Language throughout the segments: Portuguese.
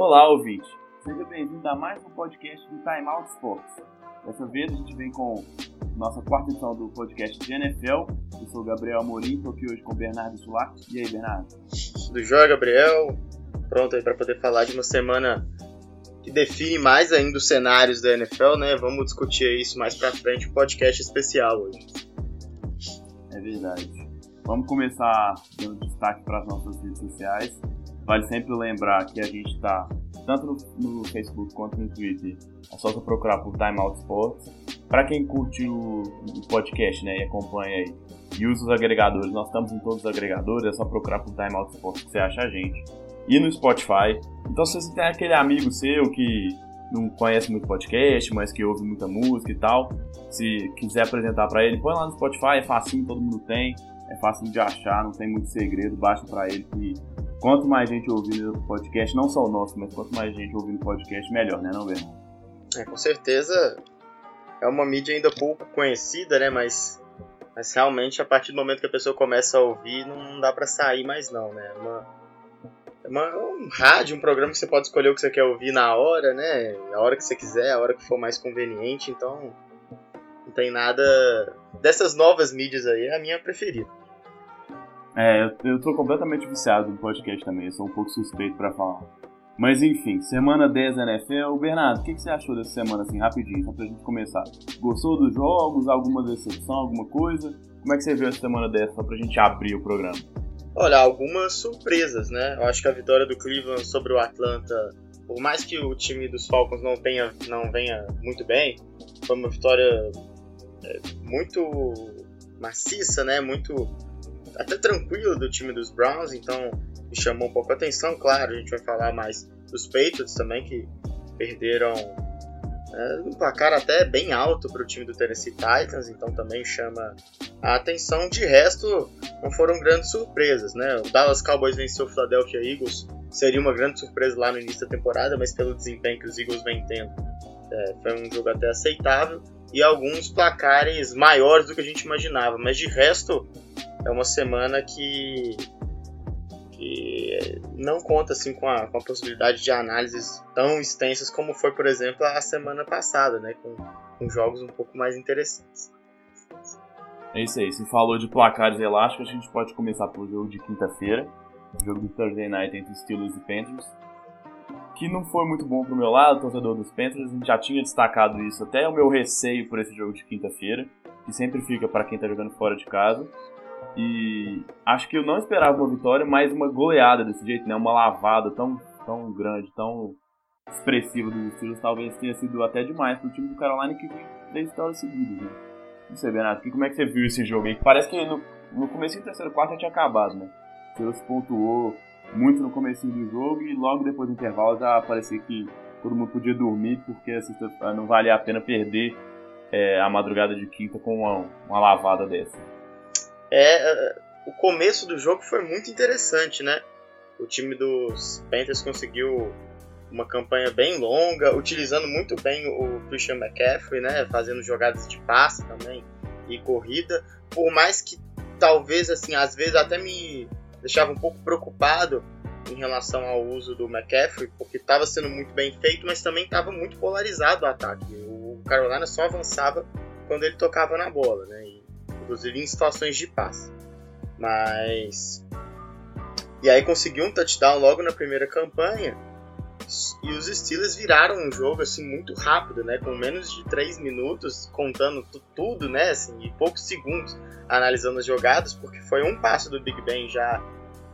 Olá, ouvinte. Seja bem-vindo a mais um podcast do Time Out Sports. Dessa vez a gente vem com nossa quarta edição do podcast de NFL. Eu sou o Gabriel Amorim, estou aqui hoje com o Bernardo Sulac. E aí, Bernardo? Do Joia, Gabriel. Pronto aí para poder falar de uma semana que define mais ainda os cenários da NFL, né? Vamos discutir isso mais pra frente, um podcast especial hoje. É verdade. Vamos começar dando destaque para as nossas redes sociais. Vale sempre lembrar que a gente está tanto no, no, Facebook quanto no Twitter. É só você procurar por Time Out Sports. Para quem curte o, o, podcast né, e acompanha aí e usa os agregadores, nós estamos em todos os agregadores, é só procurar por Time Out Sports que você acha a gente. E no Spotify. Então se você tem aquele amigo seu que não conhece muito podcast, mas que ouve muita música e tal, se quiser apresentar para ele, põe lá no Spotify, é facinho, todo mundo tem, é fácil de achar, não tem muito segredo, basta para ele que quanto mais gente ouvindo o podcast, não só o nosso, mas quanto mais gente ouvindo o podcast, melhor, né, não, Bernardo? É, com certeza é uma mídia ainda pouco conhecida, né, mas, mas realmente a partir do momento que a pessoa começa a ouvir, não dá para sair mais não, né, é uma, é uma, um rádio, um programa que você pode escolher o que você quer ouvir na hora, né, a hora que você quiser, a hora que for mais conveniente, então não tem nada dessas novas mídias aí, é a minha preferida. É, eu, tô completamente viciado no podcast também, eu sou um pouco suspeito para falar. Mas enfim, semana 10 da NFL. Bernardo, o que, que, você achou dessa semana, assim, rapidinho, só pra gente começar? Gostou dos jogos? Alguma decepção, alguma coisa? Como é que você viu essa semana 10, só pra gente abrir o programa? Olha, algumas surpresas, né? Eu acho que a vitória do Cleveland sobre o Atlanta, por mais que o time dos Falcons não, tenha, não venha muito bem, foi uma vitória é, muito maciça, né? Muito até tranquilo do time dos Browns, então me chamou um pouco a atenção. Claro, a gente vai falar mais dos Patriots também, que perderam é, um placar até bem alto para o time do Tennessee Titans, então também chama a atenção. De resto, não foram grandes surpresas, né? O Dallas Cowboys venceu o Philadelphia Eagles, seria uma grande surpresa lá no início da temporada, mas pelo desempenho que os Eagles vêm tendo, é, foi um jogo até aceitável. E alguns placares maiores do que a gente imaginava, mas de resto, é uma semana que, que não conta assim com a, com a possibilidade de análises tão extensas como foi, por exemplo, a semana passada, né, com, com jogos um pouco mais interessantes. É isso aí. Se falou de placares elásticos, a gente pode começar pelo jogo de quinta-feira, o jogo do Thursday Night entre Steelers e Panthers, que não foi muito bom pro meu lado, torcedor dos Panthers. A gente já tinha destacado isso, até o meu receio por esse jogo de quinta-feira, que sempre fica para quem tá jogando fora de casa. E acho que eu não esperava uma vitória, mas uma goleada desse jeito, né? Uma lavada tão, tão grande, tão expressiva dos Steelers, talvez tenha sido até demais pro time do Carolina que vem três vitórias seguidas. Né? Não sei, Bernardo, como é que você viu esse jogo aí? Parece que no, no começo do terceiro quarto já tinha acabado, né? O Steelers pontuou muito no começo do jogo e logo depois do intervalo já parecia que todo mundo podia dormir porque não valia a pena perder é, a madrugada de quinta com uma, uma lavada dessa. É, o começo do jogo foi muito interessante, né? O time dos Panthers conseguiu uma campanha bem longa, utilizando muito bem o Christian McCaffrey, né? Fazendo jogadas de passe também e corrida. Por mais que talvez, assim, às vezes até me deixava um pouco preocupado em relação ao uso do McCaffrey, porque estava sendo muito bem feito, mas também estava muito polarizado o ataque. O Carolina só avançava quando ele tocava na bola, né? E inclusive em situações de passe. Mas. E aí conseguiu um touchdown logo na primeira campanha. E os Steelers viraram um jogo assim muito rápido, né? Com menos de 3 minutos, contando tudo, né? Assim, e poucos segundos analisando as jogadas, porque foi um passo do Big Ben já,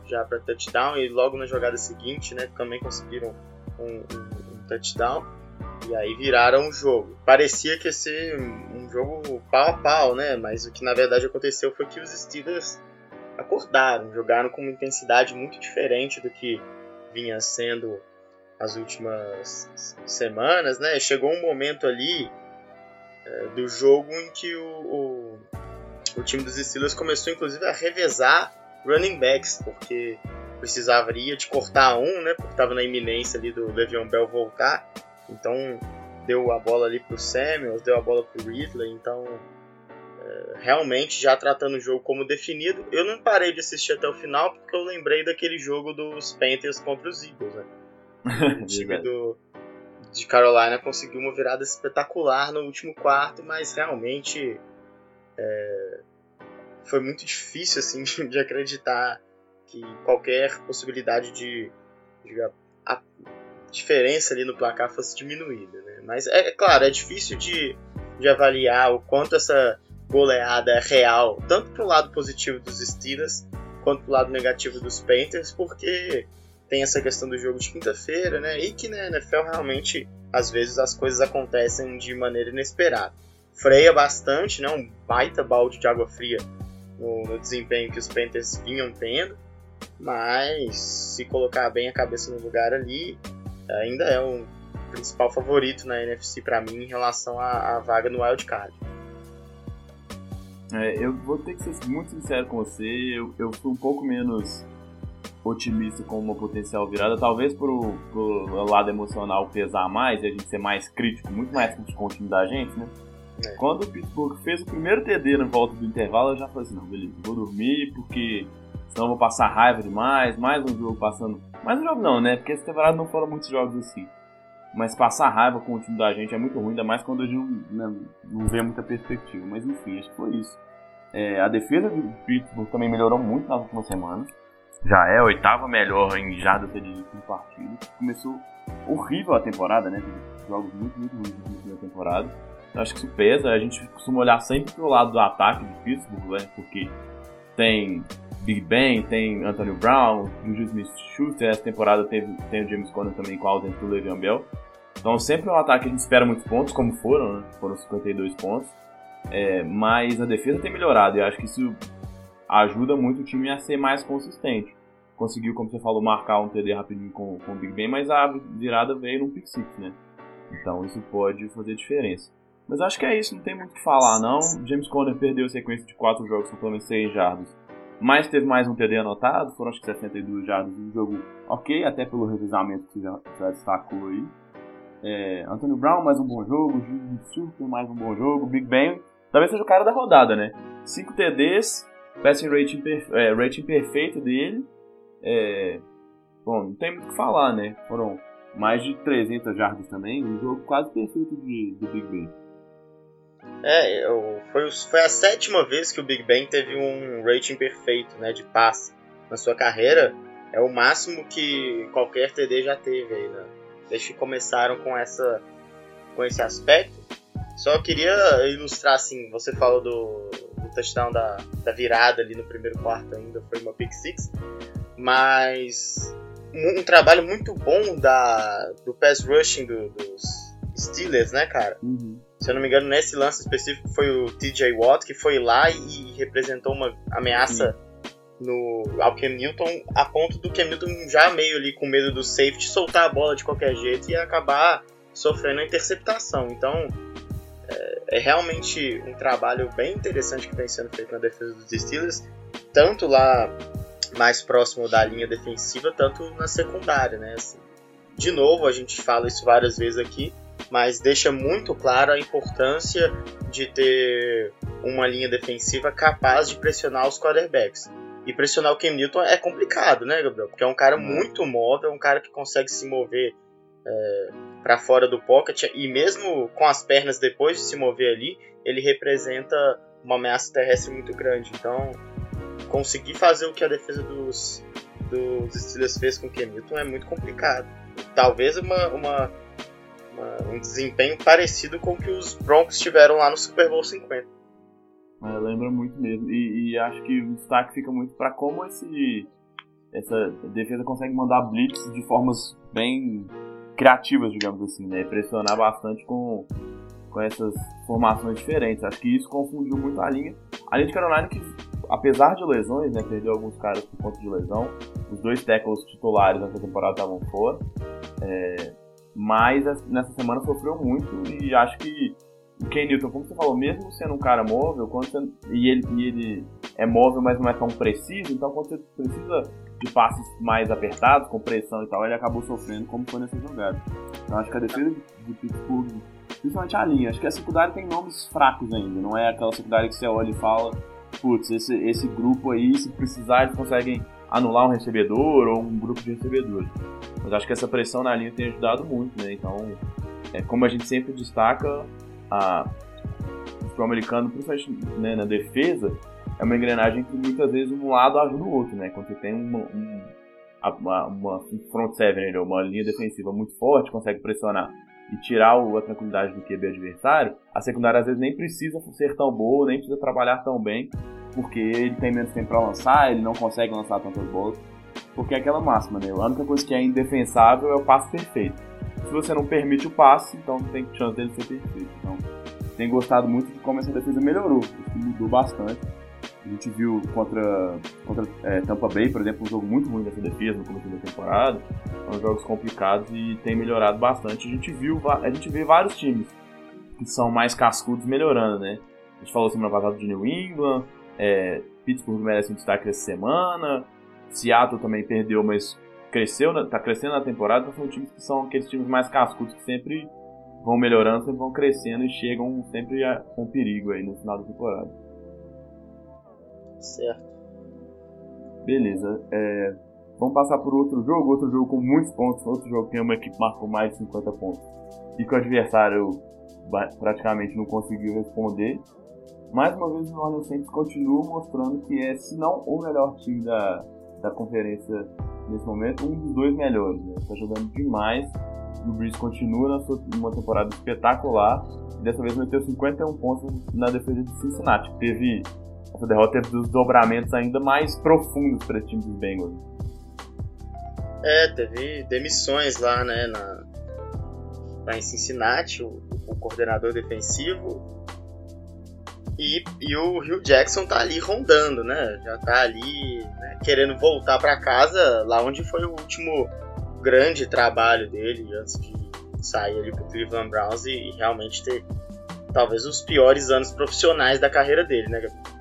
já para touchdown, e logo na jogada seguinte, né? Também conseguiram um, um, um touchdown. E aí viraram o jogo. Parecia que ia ser um jogo pau a pau, né? Mas o que na verdade aconteceu foi que os Steelers acordaram, jogaram com uma intensidade muito diferente do que vinha sendo as últimas semanas, né? Chegou um momento ali é, do jogo em que o, o, o, time dos Steelers começou inclusive a revezar running backs, porque precisaria de cortar um, né? Porque estava na iminência ali do Le'Veon Bell voltar. Então deu a bola ali pro Samuels, deu a bola pro Ridley, então é, realmente já tratando o jogo como definido. Eu não parei de assistir até o final porque eu lembrei daquele jogo dos Panthers contra os Eagles, né? o time do, de Carolina conseguiu uma virada espetacular no último quarto, mas realmente é, foi muito difícil assim de acreditar que qualquer possibilidade de, de a, a, diferença ali no placar fosse diminuída. Né? Mas é, é claro, é difícil de, de avaliar o quanto essa goleada é real, tanto para o lado positivo dos Steelers quanto para o lado negativo dos Panthers, porque tem essa questão do jogo de quinta-feira, né? E que na né, NFL realmente às vezes as coisas acontecem de maneira inesperada. Freia bastante, né? Um baita balde de água fria no, no desempenho que os Panthers vinham tendo, mas se colocar bem a cabeça no lugar ali, ainda é o principal favorito na NFC para mim em relação à, à vaga no Wild Card. É, eu vou ter que ser muito sincero com você, eu, eu fui um pouco menos otimista com uma potencial virada, talvez pro, pro lado emocional pesar mais e a gente ser mais crítico, muito mais crítico com o time da gente, né? É. Quando o Pittsburgh fez o primeiro TD na volta do intervalo, eu já falei assim, não, beleza, vou dormir porque senão eu vou passar raiva demais, mais um jogo passando... Mais um jogo não, né? Porque essa temporada não foram muitos jogos assim. Mas passar raiva com o time da gente é muito ruim, ainda mais quando a gente não, né, não vê muita perspectiva. Mas enfim, acho que foi isso. É, a defesa do Pittsburgh também melhorou muito nas últimas semanas. Já é a oitava melhor em jardas cedidas por partido. Começou horrível a temporada, né? Jogos muito, muito ruins da temporada. Eu acho que isso pesa. A gente costuma olhar sempre pro lado do ataque do Pittsburgh, né? Porque tem Big Ben, tem Antonio Brown, Juju Smith-Schuster. Essa temporada teve, tem o James Conner também com a ausência do Le'Veon Bell. Então sempre é um ataque que a gente espera muitos pontos, como foram, né? Foram 52 pontos. É, mas a defesa tem melhorado e acho que isso ajuda muito o time a ser mais consistente. Conseguiu, como você falou, marcar um TD rapidinho com, com o Big Ben, mas a virada veio num pick six, né? Então isso pode fazer diferença. Mas acho que é isso, não tem muito o que falar não. James Conner perdeu a sequência de 4 jogos com pelo menos 6 jardas. Mas teve mais um TD anotado, foram acho que 62 jardas um jogo ok, até pelo revisamento que já, já destacou aí. É, Antônio Brown, mais um bom jogo, Júlio mais um bom jogo, Big Ben, talvez seja o cara da rodada, né? 5 TDs, passing rating, é, rating perfeito dele. É, bom, não tem muito o que falar, né? Foram mais de 300 jardas também, um jogo quase perfeito de, do Big Ben. É, foi, foi a sétima vez que o Big Ben teve um rating perfeito, né, de passe na sua carreira. É o máximo que qualquer TD já teve aí, né? Desde que começaram com essa com esse aspecto. Só queria ilustrar assim, você falou do, do touchdown da, da virada ali no primeiro quarto ainda, foi uma pick six, mas um, um trabalho muito bom da, do pass rushing do, dos Steelers, né, cara? Uhum. Se eu não me engano, nesse lance específico foi o TJ Watt que foi lá e representou uma ameaça no, ao Cam Newton, a ponto do Cam Newton já meio ali com medo do safety soltar a bola de qualquer jeito e acabar sofrendo a interceptação. Então, é, é, realmente um trabalho bem interessante que vem sendo feito na defesa dos Steelers, tanto lá mais próximo da linha defensiva, tanto na secundária, né? Assim, de novo, a gente fala isso várias vezes aqui, mas deixa muito claro a importância de ter uma linha defensiva capaz de pressionar os quarterbacks. E pressionar o Cam Newton é complicado, né, Gabriel? Porque é um cara muito móvel, um cara que consegue se mover é, para fora do pocket e mesmo com as pernas depois de se mover ali, ele representa uma ameaça terrestre muito grande. Então, conseguir fazer o que a defesa dos, dos Steelers fez com o Cam Newton é muito complicado. Talvez uma, uma, uma, um desempenho parecido com o que os Broncos tiveram lá no Super Bowl 50. É, lembra muito mesmo. E, e, acho que o destaque fica muito para como esse, essa defesa consegue mandar blitz de formas bem criativas, digamos assim, né? Pressionar bastante com, com essas formações diferentes. Acho que isso confundiu muito a linha. A linha de Carolina que, apesar de lesões, né, perdeu alguns caras por conta de lesão. Os dois tackles titulares nessa temporada estavam fora. É, mas nessa semana sofreu muito e acho que o Ken Newton, como você falou, mesmo sendo um cara móvel, quando você, e, ele, e ele é móvel, mas não é tão preciso, então quando você precisa de passes mais apertados, com pressão e tal, ele acabou sofrendo como foi nessa jogada. Então acho que a defesa de Pittsburgh, principalmente a linha, acho que a secundária tem nomes fracos ainda, não é aquela secundária que você olha e fala, putz, esse, esse grupo aí, se precisar, eles conseguem anular um recebedor ou um grupo de recebedores. Mas acho que essa pressão na linha tem ajudado muito, né? Então, é, como a gente sempre destaca, a, o futebol americano, principalmente né, na defesa, é uma engrenagem que muitas vezes um lado ajuda o outro, né? Quando você tem uma, um, uma, uma front seven, né? uma linha defensiva muito forte, consegue pressionar e tirar o, a tranquilidade do QB adversário, a secundária às vezes nem precisa ser tão boa, nem precisa trabalhar tão bem, porque ele tem menos tempo para lançar, ele não consegue lançar tantas bolas. Porque é aquela máxima, né? A única coisa que é indefensável é o passe perfeito. Se você não permite o passe, então tem chance dele ser perfeito. Então, tem gostado muito de como essa defesa melhorou. Mudou bastante. A gente viu contra, contra é, Tampa Bay, por exemplo, um jogo muito ruim dessa defesa no começo da temporada. São jogos complicados e tem melhorado bastante. A gente viu, a gente vê vários times que são mais cascudos melhorando, né? A gente falou semana passada de New England, é, Pittsburgh merece um destaque essa semana, Seattle também perdeu, mas cresceu, tá crescendo na temporada, são times que são aqueles times mais cascudos que sempre vão melhorando, sempre vão crescendo e chegam sempre a, com perigo aí no final da temporada. Certo. Beleza. É, vamos passar por outro jogo, outro jogo com muitos pontos, outro jogo que tem uma equipe marcou mais de 50 pontos. E que o adversário praticamente não conseguiu responder. Mais uma vez o New Orleans Saints continua mostrando que é, se não o melhor time da, da conferência nesse momento, um dos dois melhores. Né? Está jogando demais. O Breeze continua numa temporada espetacular. E dessa vez meteu 51 pontos na defesa de Cincinnati. Teve, essa derrota teve dos dobramentos ainda mais profundos para esse time dos Bengals. É, teve demissões lá, né, na, lá em Cincinnati, o, o coordenador defensivo e, e o Hugh Jackson tá ali rondando, né? Já tá ali né, querendo voltar para casa, lá onde foi o último grande trabalho dele antes de sair ali pro Cleveland Browns e, e realmente ter talvez os piores anos profissionais da carreira dele, né, Gabriel?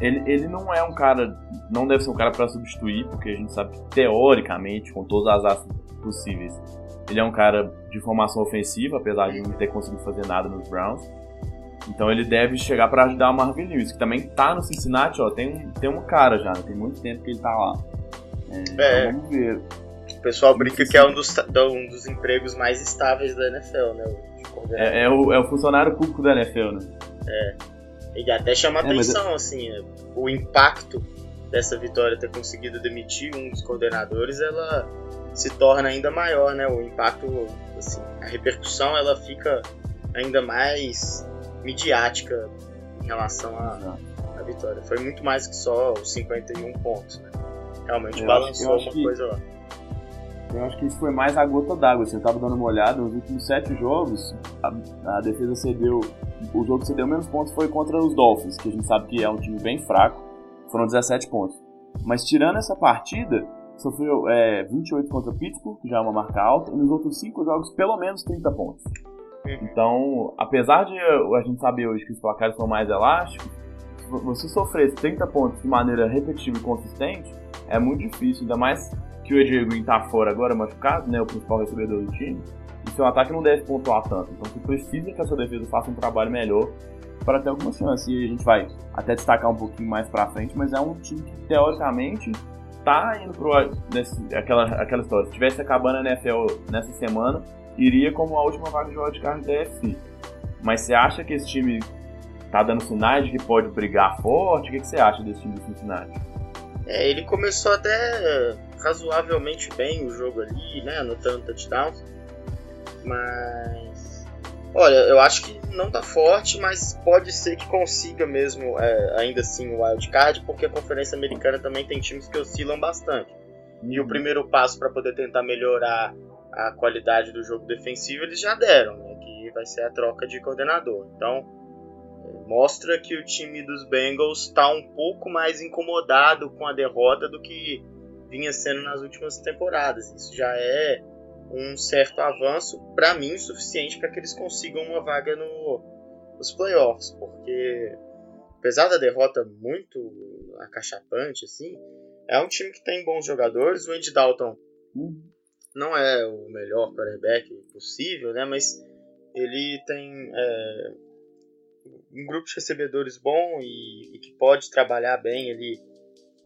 Ele, ele não é um cara, não deve ser um cara para substituir, porque a gente sabe que teoricamente, com todas as asas possíveis, ele é um cara de formação ofensiva, apesar de não ter conseguido fazer nada nos Browns. Então ele deve chegar para ajudar o Marvin Lewis, que também tá no Cincinnati, ó, tem um, tem um cara já, tem muito tempo que ele tá lá. É, é. Então vamos ver. O pessoal brinca que é um dos, um dos empregos mais estáveis da NFL, né? É, é, o, é o funcionário público da NFL, né? É. E até chama é, atenção, mas... assim, o impacto dessa vitória ter conseguido demitir um dos coordenadores, ela se torna ainda maior, né? O impacto, assim, a repercussão, ela fica ainda mais midiática em relação à, à vitória. Foi muito mais que só os 51 pontos, né? Realmente eu balançou uma que, coisa lá. Eu acho que isso foi mais a gota d'água. Você estava dando uma olhada, nos últimos sete jogos, a, a, defesa cedeu. O jogo que cedeu menos pontos foi contra os Dolphins, que a gente sabe que é um time bem fraco. Foram 17 pontos. Mas tirando essa partida, sofreu é, 28 contra Pittsburgh, que já é uma marca alta, e nos outros cinco jogos, pelo menos 30 pontos. Então, apesar de a gente saber hoje que os placares são mais elásticos, você sofrer 30 pontos de maneira repetitiva e consistente é muito difícil, ainda mais que o AJ Green tá fora agora, machucado, né, o principal recebedor do time, e seu ataque não deve pontuar tanto. Então você precisa que a sua defesa faça um trabalho melhor para ter alguma chance. E a gente vai até destacar um pouquinho mais para frente, mas é um time que teoricamente tá indo pro nesse, aquela, aquela história. Se tivesse acabando a NFL nessa semana, iria como a última vaga de wildcard da UFC. Mas você acha que esse time tá dando sinais de que pode brigar forte? O que, que você acha desse time do Cincinnati? É, ele começou até razoavelmente bem o jogo ali, né? Anotando touchdowns. Mas. Olha, eu acho que não tá forte, mas pode ser que consiga mesmo, é, ainda assim, o wildcard, porque a Conferência Americana também tem times que oscilam bastante. E o uhum. primeiro passo para poder tentar melhorar a qualidade do jogo defensivo eles já deram, né? Que vai ser a troca de coordenador. Então mostra que o time dos Bengals está um pouco mais incomodado com a derrota do que vinha sendo nas últimas temporadas. Isso já é um certo avanço, para mim, suficiente para que eles consigam uma vaga no, nos playoffs, porque apesar da derrota muito acachapante, assim, é um time que tem bons jogadores. O Andy Dalton uhum não é o melhor quarterback possível, né? Mas ele tem é, um grupo de recebedores bom e, e que pode trabalhar bem ali.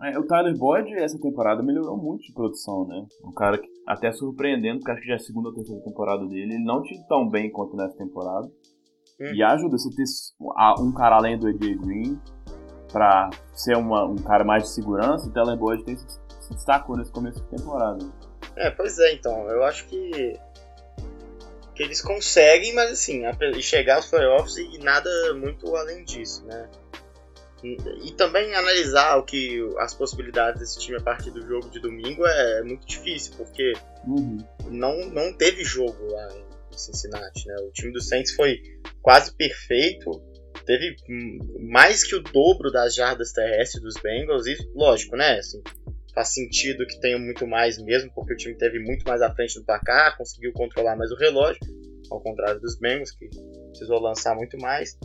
É, o Tyler Boyd essa temporada melhorou muito de produção, né? Um cara que até surpreendendo, porque acho que já é a segunda ou terceira temporada dele. Ele não tinha tão bem quanto nessa temporada. Hum. E ajuda você ter um cara além do AJ Green pra ser uma, um cara mais de segurança. O Tyler Boyd tem se, se destacou nesse começo de temporada. É, pois é, então. Eu acho que que eles conseguem, mas assim, chegar aos playoffs e nada muito além disso, né? E também analisar o que as possibilidades desse time a partir do jogo de domingo é muito difícil, porque uhum. não, não teve jogo lá em Cincinnati, né? O time do Saints foi quase perfeito, teve mais que o dobro das jardas terrestres dos Bengals, e lógico, né? Assim, faz sentido que tenha muito mais mesmo, porque o time teve muito mais à frente do placar, conseguiu controlar mais o relógio, ao contrário dos Bengals, que precisou lançar muito mais.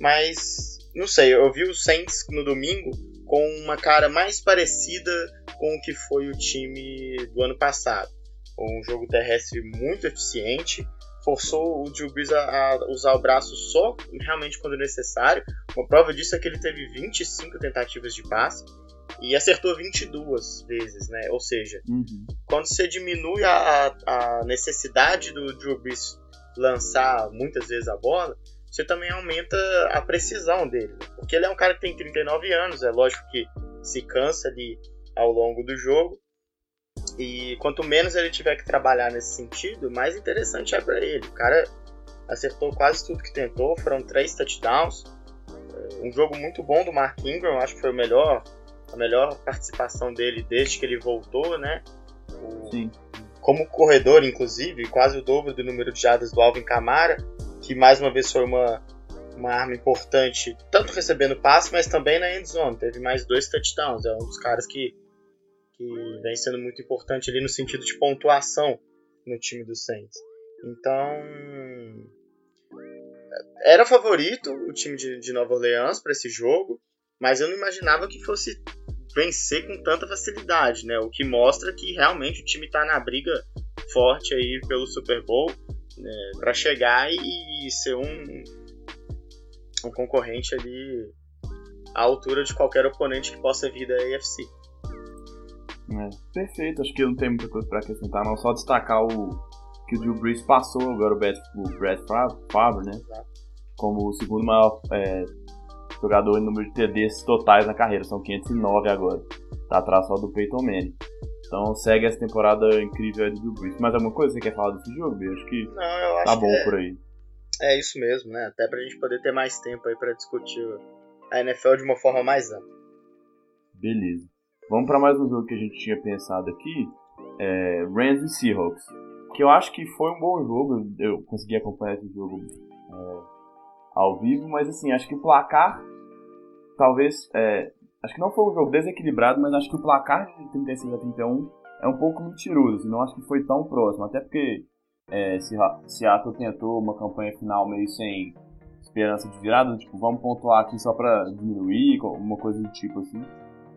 Mas não sei, eu vi o Saints no domingo com uma cara mais parecida com o que foi o time do ano passado. Um jogo terrestre muito eficiente, forçou o Drew a, usar o braço só realmente quando necessário. Uma prova disso é que ele teve 25 tentativas de passe e acertou 22 vezes, né? Ou seja, uhum. quando você diminui a, a necessidade do Drew Brees lançar muitas vezes a bola, você também aumenta a precisão dele. Porque ele é um cara que tem 39 anos, é lógico que se cansa ali ao longo do jogo. E quanto menos ele tiver que trabalhar nesse sentido, mais interessante é para ele. O cara acertou quase tudo que tentou, foram três touchdowns. Um jogo muito bom do Mark Ingram, acho que foi o melhor, a melhor participação dele desde que ele voltou, né? O, Sim. Como corredor, inclusive, quase o dobro do número de jadas do Alvin Kamara que mais uma vez foi uma, uma arma importante, tanto recebendo passe, mas também na end zone. Teve mais dois touchdowns. É um dos caras que, que vem sendo muito importante ali no sentido de pontuação no time do Saints. Então, era favorito o time de, de Nova Orleans para esse jogo, mas eu não imaginava que fosse vencer com tanta facilidade, né? O que mostra que realmente o time está na briga forte aí pelo Super Bowl né, para chegar e ser um, um concorrente ali à altura de qualquer oponente que possa vir da AFC. É, perfeito, acho que não tem muita coisa para acrescentar, não só destacar o que o Drew Brees passou agora o Brett, o Brett Favre, né? Exato. Como o segundo maior é, jogador em número de TDs totais na carreira, são 509 agora. Tá atrás só do Peyton Manning. Então segue essa temporada incrível do Brees. Mais alguma coisa que você quer falar desse jogo, B? Acho que Não, eu acho tá bom é, por aí. É isso mesmo, né? Até pra gente poder ter mais tempo aí pra discutir a NFL de uma forma mais ampla. Beleza. Vamos para mais um jogo que a gente tinha pensado aqui. É Rams e Seahawks. Que eu acho que foi um bom jogo. Eu consegui acompanhar esse jogo é, ao vivo, mas assim, acho que o placar talvez é, Acho que não foi um jogo desequilibrado, mas acho que o placar de 36 a 31 é um pouco mentiroso. Não acho que foi tão próximo. Até porque é, Seattle tentou uma campanha final meio sem esperança de virada, tipo, vamos pontuar aqui só pra diminuir, uma coisa do tipo assim.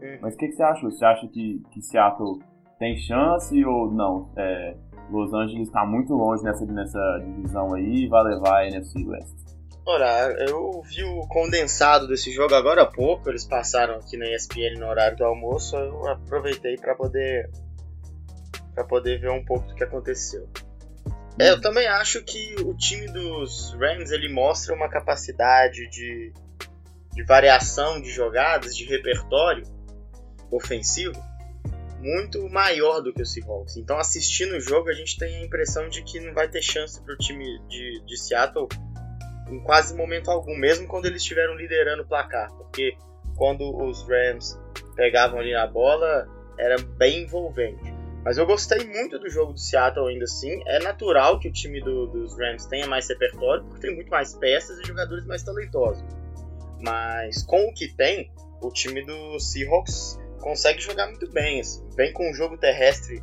É. Mas o que, que, você achou? Você acha que, que Seattle tem chance ou não? É, Los Angeles está muito longe nessa, nessa divisão aí e vai levar a NFC West. Ora, eu vi o condensado desse jogo agora há pouco, eles passaram aqui na ESPN no horário do almoço, eu aproveitei para poder para poder ver um pouco do que aconteceu. É, eu também acho que o time dos Rams ele mostra uma capacidade de, de variação de jogadas, de repertório ofensivo muito maior do que o Seahawks. Então, assistindo o jogo, a gente tem a impressão de que não vai ter chance para o time de, de Seattle em quase momento algum, mesmo quando eles estiveram liderando o placar, porque quando os Rams pegavam ali a bola era bem envolvente. Mas eu gostei muito do jogo do Seattle ainda assim. É natural que o time do, dos Rams tenha mais repertório, porque tem muito mais peças e jogadores mais talentosos. Mas com o que tem, o time do Seahawks consegue jogar muito bem. Assim. Vem com um jogo terrestre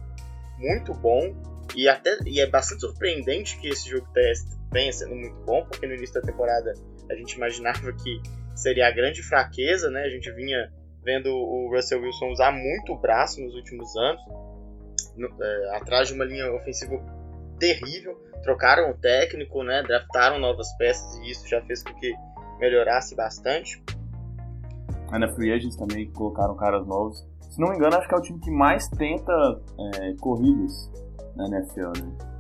muito bom e até e é bastante surpreendente que esse jogo terrestre venha sendo muito bom, porque no início da temporada a gente imaginava que seria a grande fraqueza, né? A gente vinha vendo o Russell Wilson usar muito o braço nos últimos anos, no, é, atrás de uma linha ofensiva terrível. Trocaram o técnico, né? Draftaram novas peças e isso já fez com que melhorasse bastante. A na Free Agents também colocaram caras novos. Se não me engano, acho que é o time que mais tenta é, corridas na NFL, né?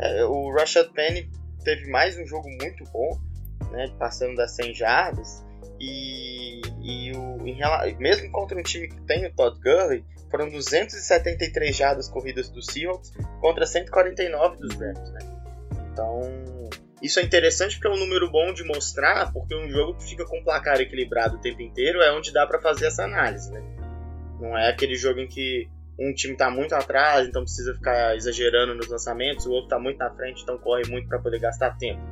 É, o Rashad Penny teve mais um jogo muito bom, né, passando das 100 jardas, e, e o, mesmo contra um time que tem o Todd Gurley, foram 273 jardas corridas do Seahawks contra 149 dos Rams, né? Então, isso é interessante porque é um número bom de mostrar, porque um jogo que fica com placar equilibrado o tempo inteiro é onde dá para fazer essa análise, né? Não é aquele jogo em que um time tá muito atrás, então precisa ficar exagerando nos lançamentos, o outro tá muito na frente, então corre muito para poder gastar tempo.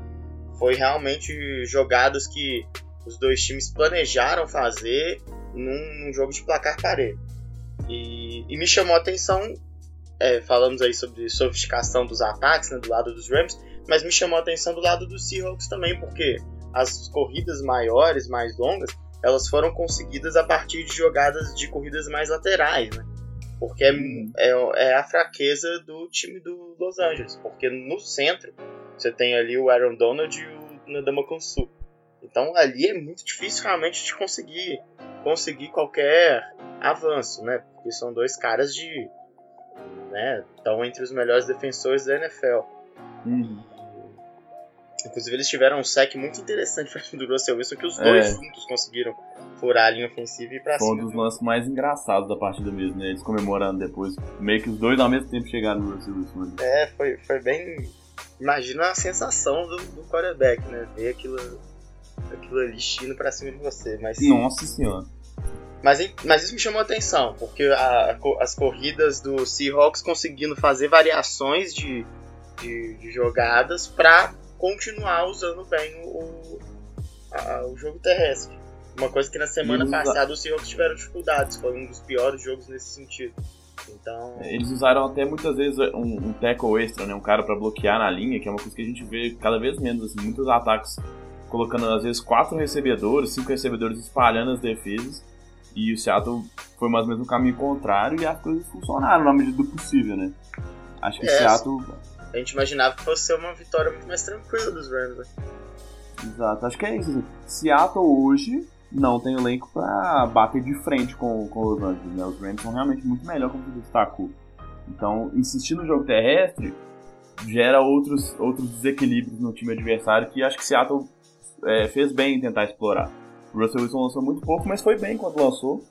Foi realmente jogadas que os dois times planejaram fazer num, num jogo de placar parede. E, e, me chamou a atenção, é, falamos aí sobre sofisticação dos ataques né, do lado dos Rams, mas me chamou a atenção do lado dos Seahawks também, porque as corridas maiores, mais longas, elas foram conseguidas a partir de jogadas de corridas mais laterais, né? Porque é, é, é, a fraqueza do time do Los Angeles. Porque no centro você tem ali o Aaron Donald e o Nadamakan Su. Então ali é muito difícil realmente de conseguir conseguir qualquer avanço, né? Porque são dois caras de. né? Estão entre os melhores defensores da NFL. Uhum. Inclusive eles tiveram um sec muito interessante do Russell Wilson que os dois é. juntos conseguiram furar a linha ofensiva e pra Foi cima. Foi um dos lances mais engraçados da partida mesmo, né? Eles comemorando depois. Meio que os dois ao mesmo tempo chegaram no Russell Wilson. Ali. É, foi, foi bem. Imagina a sensação do, do quarterback, né? Ver aquilo, aquilo ali indo pra cima de você. Mas... Nossa senhora. Mas, mas isso me chamou a atenção, porque a, as corridas do Seahawks conseguindo fazer variações de, de, de jogadas para continuar usando bem o, a, o jogo terrestre. Uma coisa que na semana passada os Seahawks tiveram dificuldades, foi um dos piores jogos nesse sentido. Então... Eles usaram até muitas vezes um, um tackle extra, né? um cara para bloquear na linha, que é uma coisa que a gente vê cada vez menos, assim, muitos ataques colocando às vezes quatro recebedores, cinco recebedores espalhando as defesas. E o Seattle foi mais ou menos no caminho contrário e as coisas funcionaram na medida do possível, né? Acho que é, o Seattle a gente imaginava que fosse ser uma vitória muito mais tranquila dos Rams, né? Exato, acho que é isso. Assim. Seattle hoje não tem elenco para bater de frente com, com os Angeles, né? Os Rams são realmente muito melhor, como você destacou. Então, insistir no jogo terrestre gera outros, outros desequilíbrios no time adversário que acho que Seattle é, fez bem em tentar explorar. O Russell Wilson lançou muito pouco, mas foi bem quando lançou.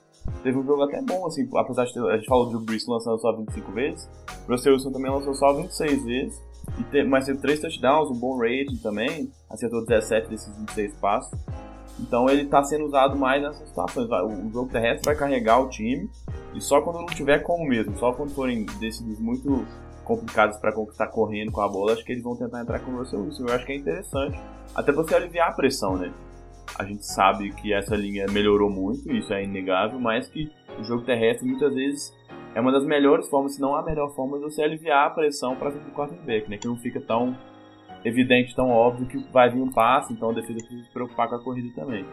Teve um jogo até bom, assim, apesar de ter, a gente falou do Brees lançando só 25 vezes, o Russell Wilson também lançou só 26 vezes, e te, mas teve 3 touchdowns, um bom rating também, acertou 17 desses 26 passos. Então ele está sendo usado mais nessas situações. O jogo terrestre vai carregar o time, e só quando não tiver como mesmo, só quando forem decididos muito complicados para conquistar correndo com a bola, acho que eles vão tentar entrar com o Russell Wilson. Eu acho que é interessante, até você aliviar a pressão, né? A gente sabe que essa linha melhorou muito, isso é inegável, mas que o jogo terrestre muitas vezes é uma das melhores formas, se não a melhor forma, de você aliviar a pressão para o quarterback, né? Que não fica tão evidente, tão óbvio que vai vir um passe, então a defesa precisa se preocupar com a corrida também.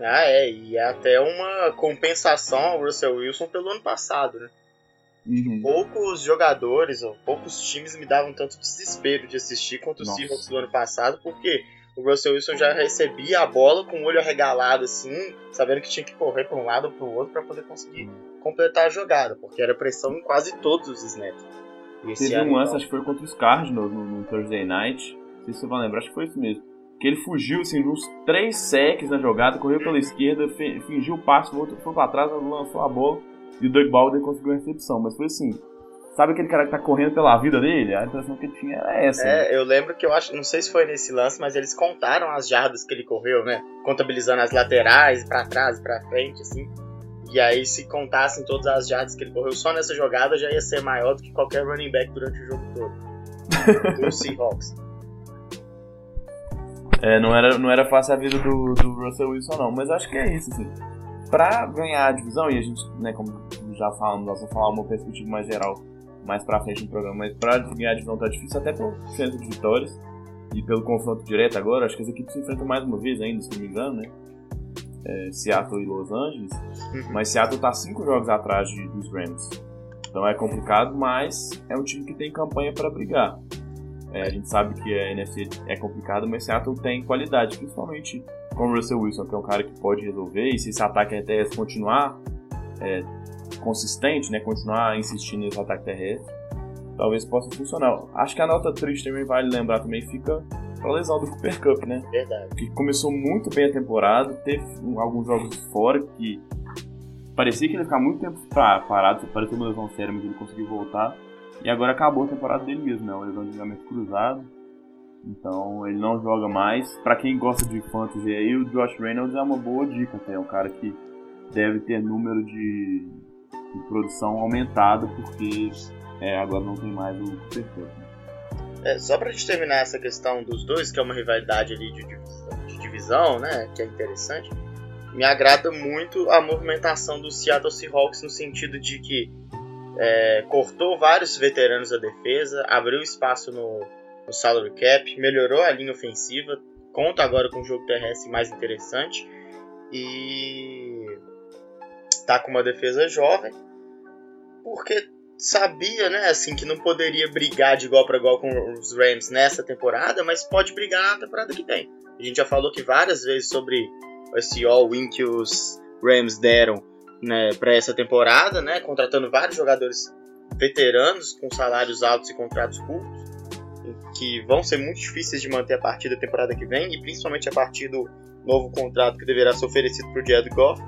Ah, é, e é até uma compensação ao Russell Wilson pelo ano passado, né? Uhum. Poucos jogadores, ou poucos times me davam tanto desespero de assistir quanto o Seahawks do ano passado, porque o Russell Wilson já recebia a bola com o olho arregalado, assim, sabendo que tinha que correr para um lado ou para o outro para poder conseguir completar a jogada, porque era pressão em quase todos os snaps. Teve um lance, acho que foi contra os Cardinals no, no Thursday Night, não sei se você vai lembrar, acho que foi isso mesmo. Que ele fugiu, assim, uns três secs na jogada, correu pela esquerda, fingiu o passe, voltou, foi para trás, lançou a bola e o Doug Baldwin conseguiu a recepção. Mas foi assim, Sabe aquele cara que tá correndo pela vida dele? A impressão que ele tinha era essa. É, né? eu lembro que eu acho, não sei se foi nesse lance, mas eles contaram as jardas que ele correu, né? Contabilizando as laterais, para trás, para frente, assim. E aí, se contassem todas as jardas que ele correu só nessa jogada, já ia ser maior do que qualquer running back durante o jogo todo. do Seahawks. É, não era, não era fácil a vida do, do Russell Wilson, não. Mas acho que é isso, assim. Pra ganhar a divisão, e a gente, né, como já falamos, nós vamos falar uma perspectiva mais geral mais pra frente no programa, mas pra ganhar a divisão tá difícil até pelo centro de vitórias e pelo confronto direto agora. Acho que as equipes se enfrentam mais uma vez ainda, se não me engano, né? É, Seattle e Los Angeles. Uhum. Mas Seattle tá cinco jogos atrás de, dos Rams. Então é complicado, mas é um time que tem campanha para brigar. É, a gente sabe que a NFC é complicado, mas Seattle tem qualidade, principalmente com o Russell Wilson, que é um cara que pode resolver. E se esse ataque até continuar é, consistente, né, continuar insistindo nesse ataque terrestre, talvez possa funcionar. Acho que a nota triste também vale lembrar também fica a lesão do Cooper Cup, né? Verdade. Que começou muito bem a temporada, teve alguns jogos fora que parecia que ele ia ficar muito tempo parado, parecia uma lesão séria, mas ele conseguiu voltar. E agora acabou a temporada dele mesmo, né? Uma lesão de ligamento cruzado. Então ele não joga mais. Para quem gosta de fantasy aí, o Josh Reynolds é uma boa dica até. É um cara que deve ter número de, de produção aumentado, porque é, agora não tem mais o perfeito. É, só pra gente terminar essa questão dos dois, que é uma rivalidade ali de, de divisão, né? Que é interessante. Me agrada muito a movimentação do Seattle Seahawks no sentido de que é, cortou vários veteranos da defesa, abriu espaço no, no salary cap, melhorou a linha ofensiva, conta agora com um jogo terrestre mais interessante e tá com uma defesa jovem, porque sabia, né, assim, que não poderia brigar de igual para igual com os Rams nessa temporada, mas pode brigar na temporada que vem. A gente já falou que várias vezes sobre esse all-in que os Rams deram né, para essa temporada, né, contratando vários jogadores veteranos com salários altos e contratos curtos, que vão ser muito difíceis de manter a partir da temporada que vem, e principalmente a partir do novo contrato que deverá ser oferecido para o Jared Goff.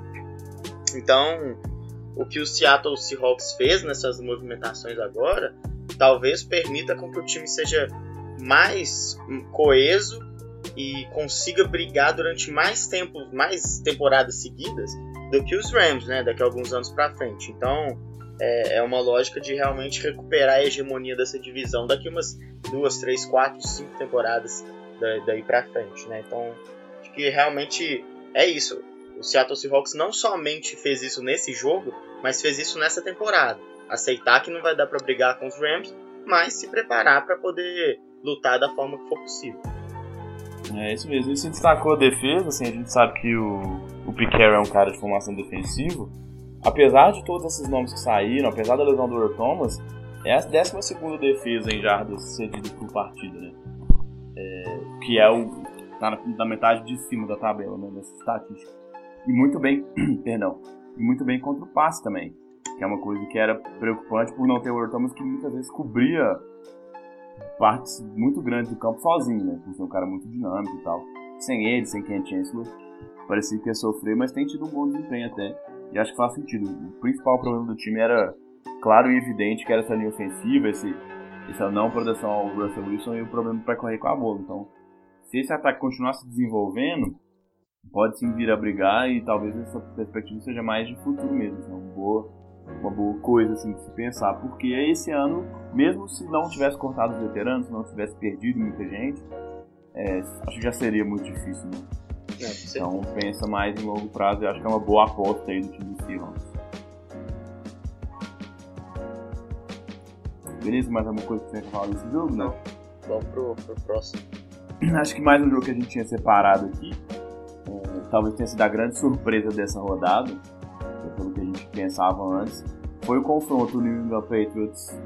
Então, o que o Seattle Seahawks fez nessas movimentações agora, talvez permita com que o time seja mais coeso e consiga brigar durante mais tempo, mais temporadas seguidas do que os Rams, né, daqui a alguns anos para frente. Então, é, é, uma lógica de realmente recuperar a hegemonia dessa divisão daqui umas duas, três, quatro, cinco temporadas daí para frente, né? Então, acho que realmente é isso. O Seattle Seahawks não somente fez isso nesse jogo, mas fez isso nessa temporada. Aceitar que não vai dar para brigar com os Rams, mas se preparar para poder lutar da forma que for possível. É isso mesmo. E se destacou a defesa, assim, a gente sabe que o, o é um cara de formação defensiva. Apesar de todos esses nomes que saíram, apesar da lesão do Earl Thomas, é a 12 defesa em jardas cedidas por partida, né? É, que é o. tá na, na, metade de cima da tabela, né? Nessa estatística. E muito bem, perdão, e muito bem contra o passe também, que é uma coisa que era preocupante por não ter o Earl Thomas que muitas vezes cobria partes muito grandes do campo sozinho, né? Por ser um cara muito dinâmico e tal. Sem ele, sem Ken Chancellor, parecia que ia sofrer, mas tem tido um bom desempenho até. E acho que faz sentido. O principal problema do time era claro e evidente que era essa linha ofensiva, esse, essa não proteção ao Russell Wilson e o problema para correr com a bola. Então, se esse ataque continuar se desenvolvendo, pode sim vir a brigar e talvez essa perspectiva seja mais de futuro mesmo. Então, uma boa, uma boa coisa assim de se pensar. Porque esse ano, mesmo se não tivesse cortado os veteranos, se não tivesse perdido muita gente, é, acho que já seria muito difícil, né? É, então pensa mais em longo prazo e acho que é uma boa aposta aí do time do Seahawks. Beleza, mais alguma coisa que você quer falar desse jogo? Não. Vamos pro, pro próximo. Acho que mais um jogo que a gente tinha separado aqui, talvez tenha sido a grande surpresa dessa rodada, pelo que a gente pensava antes, foi o confronto do New England Patriots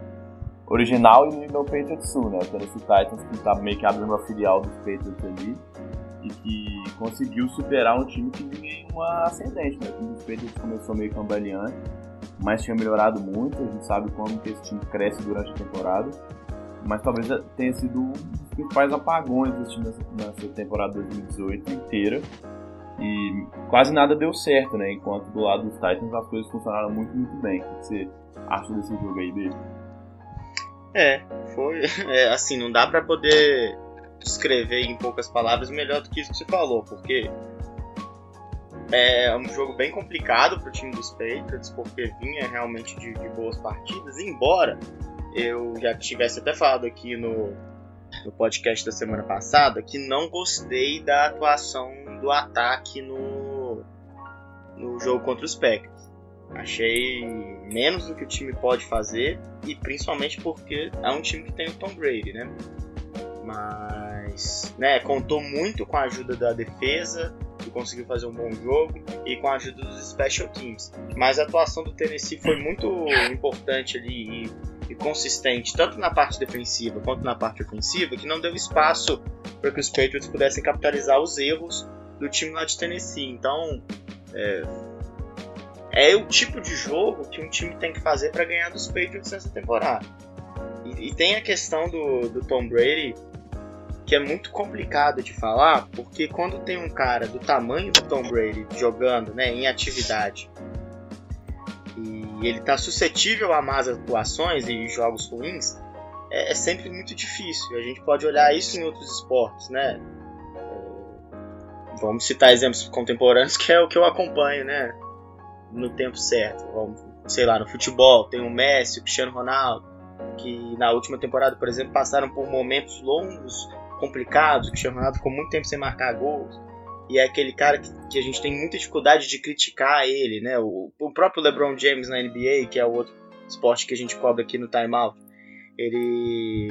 original e New England Patriots Sul, né? O Tennessee Titans que estava meio que abrindo uma filial dos Patriots ali e que conseguiu superar um time que vinha em uma ascendente, né? O time dos Patriots começou meio cambaleante, mas tinha melhorado muito, a gente sabe como que esse time cresce durante a temporada, mas talvez tenha sido um dos principais apagões desse time nessa temporada 2018 inteira, e quase nada deu certo, né? Enquanto do lado dos Titans as coisas funcionaram muito, muito bem. O que você acha desse jogo aí dele? É, foi. É, assim, não dá pra poder descrever em poucas palavras melhor do que isso que você falou, porque é um jogo bem complicado para o time dos Patriots, porque vinha realmente de, de, boas partidas, embora eu já tivesse até falado aqui no, no podcast da semana passada que não gostei da atuação do ataque no, no jogo contra os Packers. Achei menos do que o time pode fazer e principalmente porque é um time que tem o Tom Brady, né? Mas, né, contou muito com a ajuda da defesa, que conseguiu fazer um bom jogo, e com a ajuda dos special teams. Mas a atuação do Tennessee foi muito importante ali e, consistente, tanto na parte defensiva quanto na parte ofensiva, que não deu espaço para que os Patriots pudessem capitalizar os erros do time lá de Tennessee. Então, é, é o tipo de jogo que um time tem que fazer para ganhar dos Patriots nessa temporada. E e tem a questão do, do Tom Brady que é muito complicado de falar, porque quando tem um cara do tamanho do Tom Brady jogando, né, em atividade, e ele tá suscetível a más atuações e jogos ruins, é, é sempre muito difícil. A gente pode olhar isso em outros esportes, né? É, vamos citar exemplos contemporâneos, que é o que eu acompanho, né? No tempo certo. Vamos, sei lá, no futebol, tem o Messi, o Cristiano Ronaldo, que na última temporada, por exemplo, passaram por momentos longos complicados, o Ronaldo ficou muito tempo sem marcar gols. E é aquele cara que, que, a gente tem muita dificuldade de criticar ele, né? O, o, próprio LeBron James na NBA, que é o outro esporte que a gente cobra aqui no Time Out, ele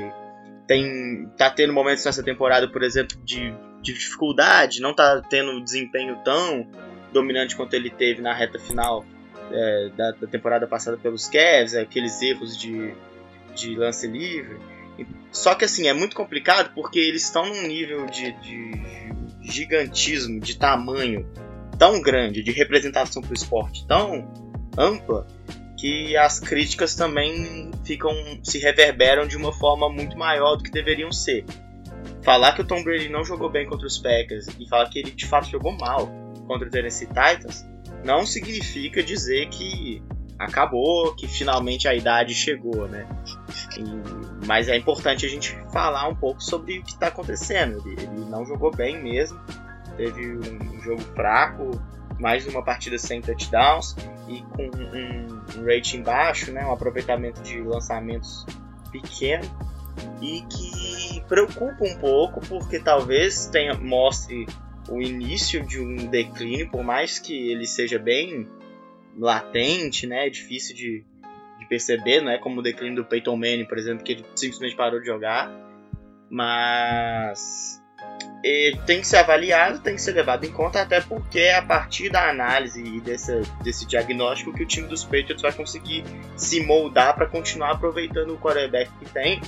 tem tá tendo momentos nessa temporada, por exemplo, de, de dificuldade, não tá tendo um desempenho tão dominante quanto ele teve na reta final é, da, da, temporada passada pelos Cavs, aqueles erros de, de lance livre. Só que assim, é muito complicado porque eles estão num nível de, de gigantismo, de tamanho tão grande, de representação para o esporte tão ampla, que as críticas também ficam se reverberam de uma forma muito maior do que deveriam ser. Falar que o Tom Brady não jogou bem contra os Packers e falar que ele de fato jogou mal contra o Tennessee Titans não significa dizer que acabou, que finalmente a idade chegou, né? E, mas é importante a gente falar um pouco sobre o que está acontecendo. Ele, ele, não jogou bem mesmo, teve um jogo fraco, mais uma partida sem touchdowns e com um, um rating baixo, né? Um aproveitamento de lançamentos pequeno e que preocupa um pouco porque talvez tenha mostre o início de um declínio, por mais que ele seja bem latente, né? É difícil de, de perceber, não é como o declínio do Peyton Manning, por exemplo, que ele simplesmente parou de jogar. Mas tem que ser avaliado, tem que ser levado em conta, até porque é a partir da análise e desse, desse diagnóstico que o time dos Patriots vai conseguir se moldar para continuar aproveitando o quarterback que tem,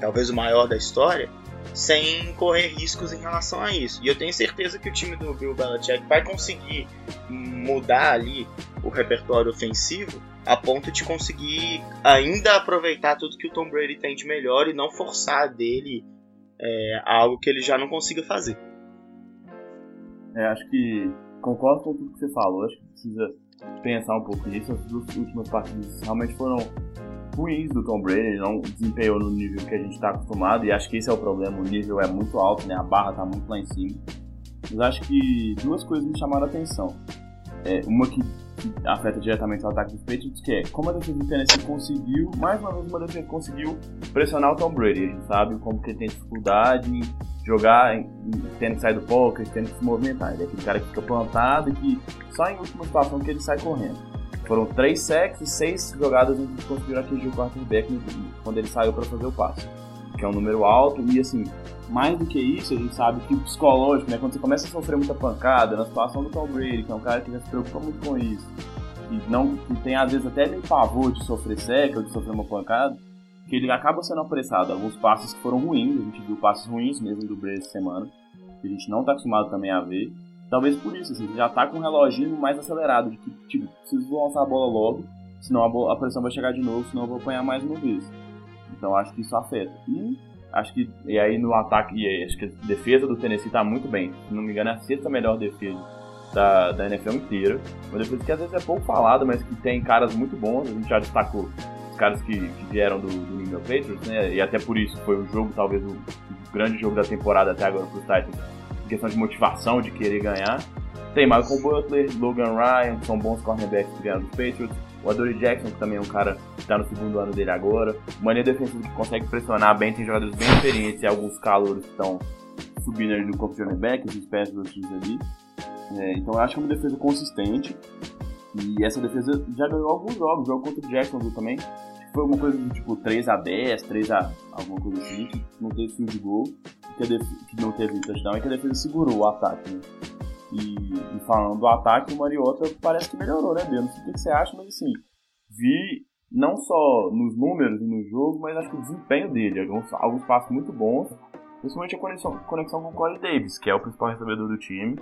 talvez o maior da história, sem correr riscos em relação a isso. E eu tenho certeza que o time do Bill Belichick vai conseguir mudar ali o repertório ofensivo a ponto de conseguir ainda aproveitar tudo que o Tom Brady tem de melhor e não forçar dele é, algo que ele já não consiga fazer. É, acho que concordo com tudo que você falou. Acho que precisa pensar um pouco nisso. As duas últimas partidas realmente foram ruins do Tom Brady, ele não desempenhou no nível que a gente está acostumado, e acho que esse é o problema, o nível é muito alto, né? A barra está muito lá em cima. Mas acho que duas coisas me chamaram a atenção. É, uma que, que, afeta diretamente o ataque dos Patriots, que é como a defesa do Tennessee conseguiu, mais uma vez uma defesa conseguiu pressionar o Tom Brady. A gente sabe como que ele tem dificuldade em jogar, em, em, tendo que sair do poker, tendo que se movimentar. Ele é aquele cara que fica plantado e que só em última situação que ele sai correndo. Foram três sacks e seis jogadas onde conseguiram atingir o quarterback quando ele saiu para fazer o passe. Que é um número alto e assim, mais do que isso, a gente sabe que o psicológico, né, quando você começa a sofrer muita pancada, na situação do Tom Brady, que é um cara que já se preocupa muito com isso, e não tem às vezes até nem pavor de sofrer sec ou de sofrer uma pancada, que ele acaba sendo apressado. Alguns passos que foram ruins, a gente viu passos ruins mesmo do Brady essa semana, que a gente não está acostumado também a ver. Talvez por isso, assim, já tá com um reloginho mais acelerado, de que, tipo, preciso lançar a bola logo, senão a, bola, a pressão vai chegar de novo, senão eu vou apanhar mais uma vez. Então acho que isso afeta. E acho que, e aí no ataque, e acho que a defesa do Tennessee tá muito bem. Se não me engano, é a sexta melhor defesa da, da NFL inteira. Uma defesa que às vezes é pouco falada, mas que tem caras muito bons, a gente já destacou os caras que, que vieram do, do New England Patriots, né? E até por isso foi o jogo, talvez o, o grande jogo da temporada até agora para os Titans questão de motivação, de querer ganhar. Tem Michael Butler, Logan Ryan, são bons cornerbacks que vieram dos Patriots. O Adoree Jackson, que também é um cara que está no segundo ano dele agora. O maneiro defensivo que consegue pressionar bem, tem jogadores bem experientes e alguns calouros que estão subindo ali no corpo de cornerback, os espécies ali. É, então eu acho que é uma defesa consistente. E essa defesa já ganhou alguns jogos. Jogo contra o Jacksonville também. Foi uma coisa do tipo 3x10, 3x alguma coisa assim. Não teve fio de gol que, def... que não teve touchdown e que a defesa segurou o ataque. Né? E, e, falando do ataque, o Mariota parece que melhorou, né, Bia? Não sei o que você acha, mas assim, vi não só nos números e no jogo, mas acho que o desempenho dele, alguns, alguns passos muito bons, principalmente a conexão, conexão com o Corey Davis, que é o principal recebedor do time.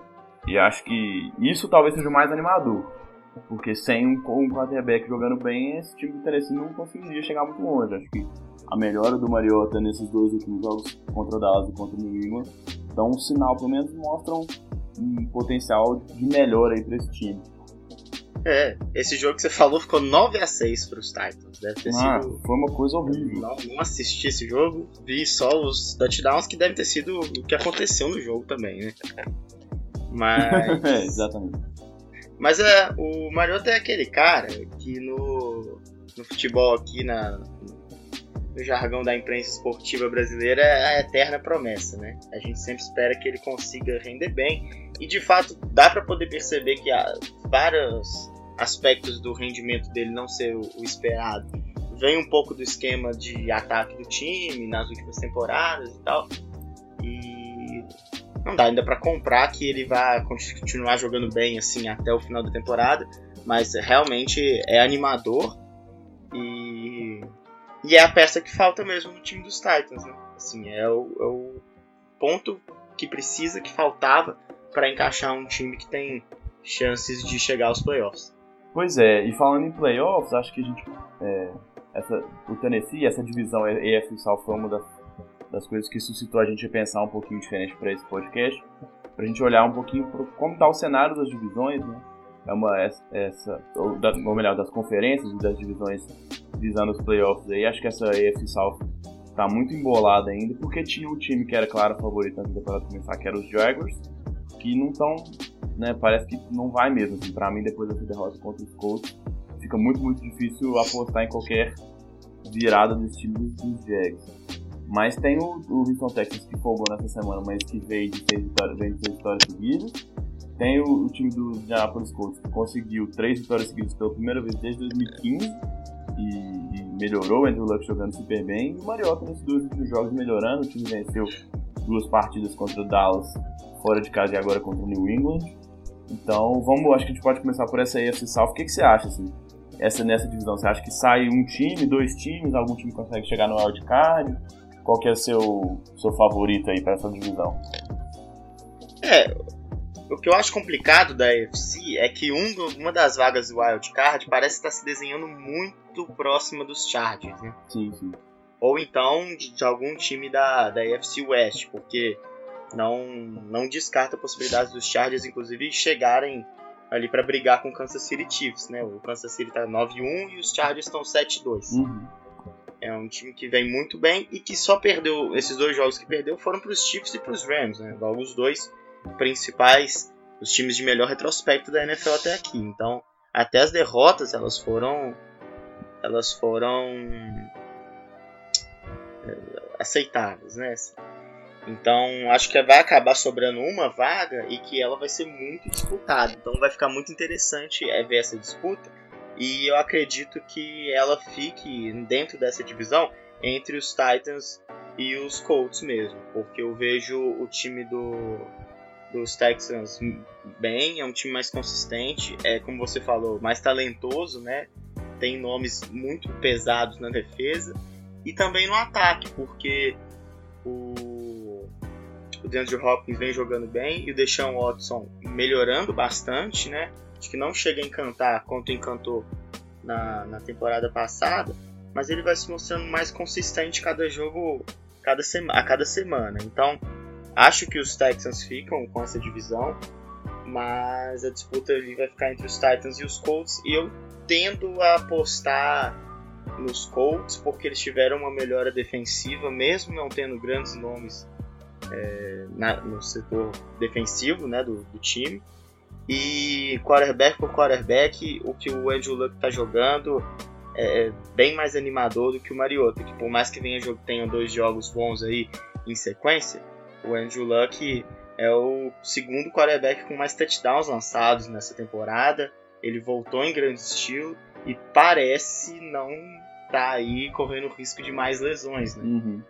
E acho que isso talvez seja o mais animador. Porque sem um, um quarterback jogando bem, esse time do Tennessee não conseguiria chegar muito longe. Acho que a melhora do Mariota nesses dois últimos jogos contra o Dallas e contra o New England dão um sinal, pelo menos mostram um potencial de melhora aí para esse time. É, esse jogo que você falou ficou 9 a 6 para os Titans. Deve ter ah, sido. Foi uma coisa horrível. Não, não assisti esse jogo, vi só os touchdowns que deve ter sido o que aconteceu no jogo também, né? Mas. é, exatamente. Mas é, o Mariota é aquele cara que no, no futebol aqui, na, no jargão da imprensa esportiva brasileira, é a eterna promessa, né? A gente sempre espera que ele consiga render bem. E de fato dá para poder perceber que há vários aspectos do rendimento dele não ser o, o esperado. Vem um pouco do esquema de ataque do time nas últimas temporadas e tal. E não dá ainda para comprar que ele vai continuar jogando bem assim até o final da temporada, mas realmente é animador e, e é a peça que falta mesmo no time dos Titans, né? Assim, é o, é o ponto que precisa, que faltava para encaixar um time que tem chances de chegar aos playoffs. Pois é, e falando em playoffs, acho que a gente. É, essa, o Tennessee, essa divisão EFC South foi uma das, das coisas que suscitou a gente a pensar um pouquinho diferente para esse podcast. Pra gente olhar um pouquinho pro, como tá o cenário das divisões, né? É uma. Essa, ou, da, ou melhor, das conferências e das divisões visando os playoffs aí. Acho que essa EFC South tá muito embolada ainda, porque tinha um time que era claro favorito antes da temporada começar, que era os Jaguars, que não estão né, parece que não vai mesmo. Assim, pra mim, depois dessa derrota contra os Colts, fica muito, muito difícil apostar em qualquer virada dos times dos Jags. Mas tem o, o Houston Texas que folgou nessa semana, mas que veio de seis vitórias, veio de seis vitórias seguidas. Tem o, o time do Indianapolis Colts que conseguiu três vitórias seguidas pela primeira vez desde 2015 e, e melhorou, o Andrew Luck jogando super bem. E o Mariota nesses dois últimos jogos melhorando, o time venceu duas partidas contra o Dallas fora de casa e agora contra o New England. Então, vamos, acho que a gente pode começar por essa AFC South. O que, que você acha, assim? Essa, nessa divisão, você acha que sai um time, dois times, algum time consegue chegar no wildcard? Qual que é o seu, seu favorito aí para essa divisão? É, o que eu acho complicado da AFC é que um do, uma das vagas do wildcard parece estar se desenhando muito próxima dos Chargers, né? Sim, sim. Ou então de, de algum time da, da AFC West, porque não, não descarta a possibilidade dos Chargers, inclusive, chegarem ali para brigar com o Kansas City Chiefs, né? O Kansas City tá 9-1 e os Chargers estão 7-2. Uhum. É um time que vem muito bem e que só perdeu, esses dois jogos que perdeu foram para os Chiefs e para os Rams, né? Logo os dois principais, os times de melhor retrospecto da NFL até aqui. Então, até as derrotas, elas foram elas foram é, aceitáveis, né? Então, acho que vai acabar sobrando uma vaga e que ela vai ser muito disputada. Então, vai ficar muito interessante é, ver essa disputa. E eu acredito que ela fique dentro dessa divisão entre os Titans e os Colts mesmo. Porque eu vejo o time do, dos Texans bem, é um time mais consistente, é como você falou, mais talentoso, né? Tem nomes muito pesados na defesa e também no ataque, porque o o DeAndre Hopkins vem jogando bem e o Deshaun Watson melhorando bastante, né? Acho que não chega a encantar quanto encantou na, na temporada passada, mas ele vai se mostrando mais consistente cada jogo, cada a cada semana. Então, acho que os Texans ficam com essa divisão, mas a disputa ali vai ficar entre os Titans e os Colts, e eu tendo a apostar nos Colts porque eles tiveram uma melhora defensiva, mesmo não tendo grandes nomes é, na, no setor defensivo né, do, do, time. E quarterback por quarterback, o que o Andrew Luck está jogando é bem mais animador do que o Mariota, que por mais que venha, tenha dois jogos bons aí em sequência, o Andrew Luck é o segundo quarterback com mais touchdowns lançados nessa temporada. Ele voltou em grande estilo e parece não estar tá aí correndo risco de mais lesões, né? Uhum.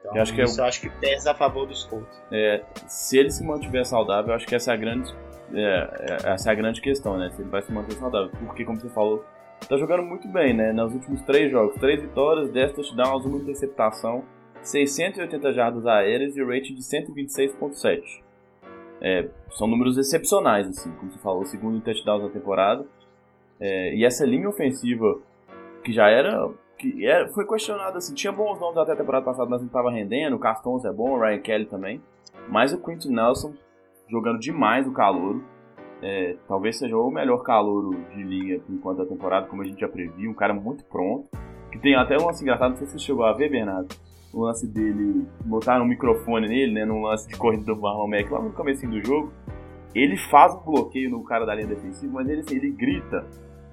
Então, eu acho que isso eu acho que pesa a favor dos Colts. É, se ele se mantiver saudável, eu acho que essa é a grande, é, é, essa é a grande questão, né? Se ele vai se manter saudável. Porque, como você falou, tá jogando muito bem, né? Nos últimos três jogos, três vitórias, 10 touchdowns, uma interceptação, 680 jardas aéreas e rating de 126.7. É, são números excepcionais, assim, como você falou, segundo em touchdowns na temporada. É, e essa linha ofensiva, que já era que era, foi questionado assim, tinha bons nomes até a temporada passada, mas não estava rendendo, o Castons é bom, o Ryan Kelly também, mas o Quentin Nelson jogando demais o calouro, é, talvez seja o melhor calouro de liga por enquanto da temporada, como a gente já previu, um cara muito pronto, que tem até um lance engraçado, não sei se você chegou a ver, Bernardo, o lance dele, botaram um microfone nele, né, num lance de corrida do Marlon Mack lá no começo do jogo, ele faz um bloqueio no cara da linha defensiva, mas ele, assim, ele grita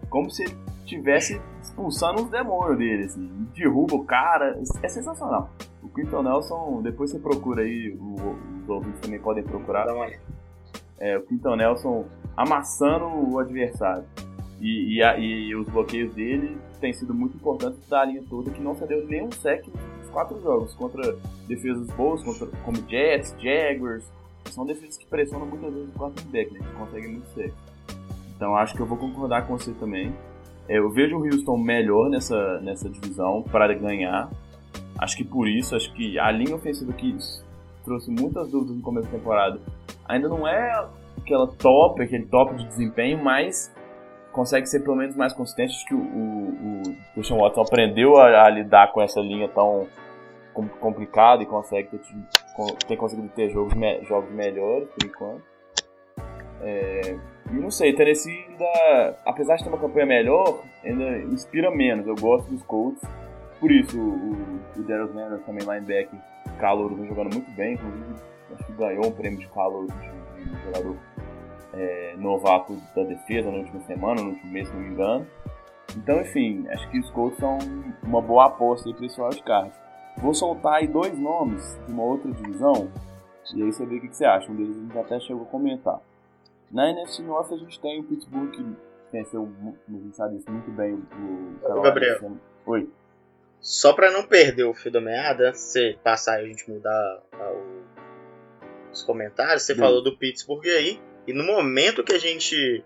como se ele estivesse expulsando os demônios dele, assim, derruba o cara, é sensacional. O Quinton Nelson, depois você procura aí, os ouvintes também podem procurar. É, o Quinton Nelson amassando o adversário. E, e, a, e, os bloqueios dele têm sido muito importantes da linha toda, que não cedeu nenhum sec nos quatro jogos, contra defesas boas, contra, como Jets, Jaguars, são defesas que pressionam muitas vezes o quarterback, né, que conseguem muito sec. Então acho que eu vou concordar com você também. É, eu vejo o Houston melhor nessa, nessa divisão para ganhar. Acho que por isso, acho que a linha ofensiva que trouxe muitas dúvidas no começo da temporada ainda não é aquela top, aquele top de desempenho, mas consegue ser pelo menos mais consistente. Acho que o, o, o Christian Watson aprendeu a, a, lidar com essa linha tão complicada e consegue ter, conseguido ter jogos, jogos melhores por enquanto. É, e não sei, Tennessee ainda, apesar de ter uma campanha melhor, ainda inspira menos. Eu gosto dos Colts. Por isso, o, o Darius Leonard também linebacker, calor, vem jogando muito bem. Inclusive, acho que ganhou um prêmio de calor de, de jogador é, novato da defesa na última semana, no último mês, se não me engano. Então, enfim, acho que os Colts são uma boa aposta para esse wildcard. Vou soltar aí dois nomes de uma outra divisão, e aí você vê o que, você acha. Um deles a gente até chegou a comentar. Na NFC North a gente tem o Pittsburgh, que venceu, a gente sabe isso muito bem, o, o Gabriel. Oi. Só para não perder o fio da meada, se passar e a gente mudar o, os comentários, você Sim. falou do Pittsburgh aí, e no momento que a gente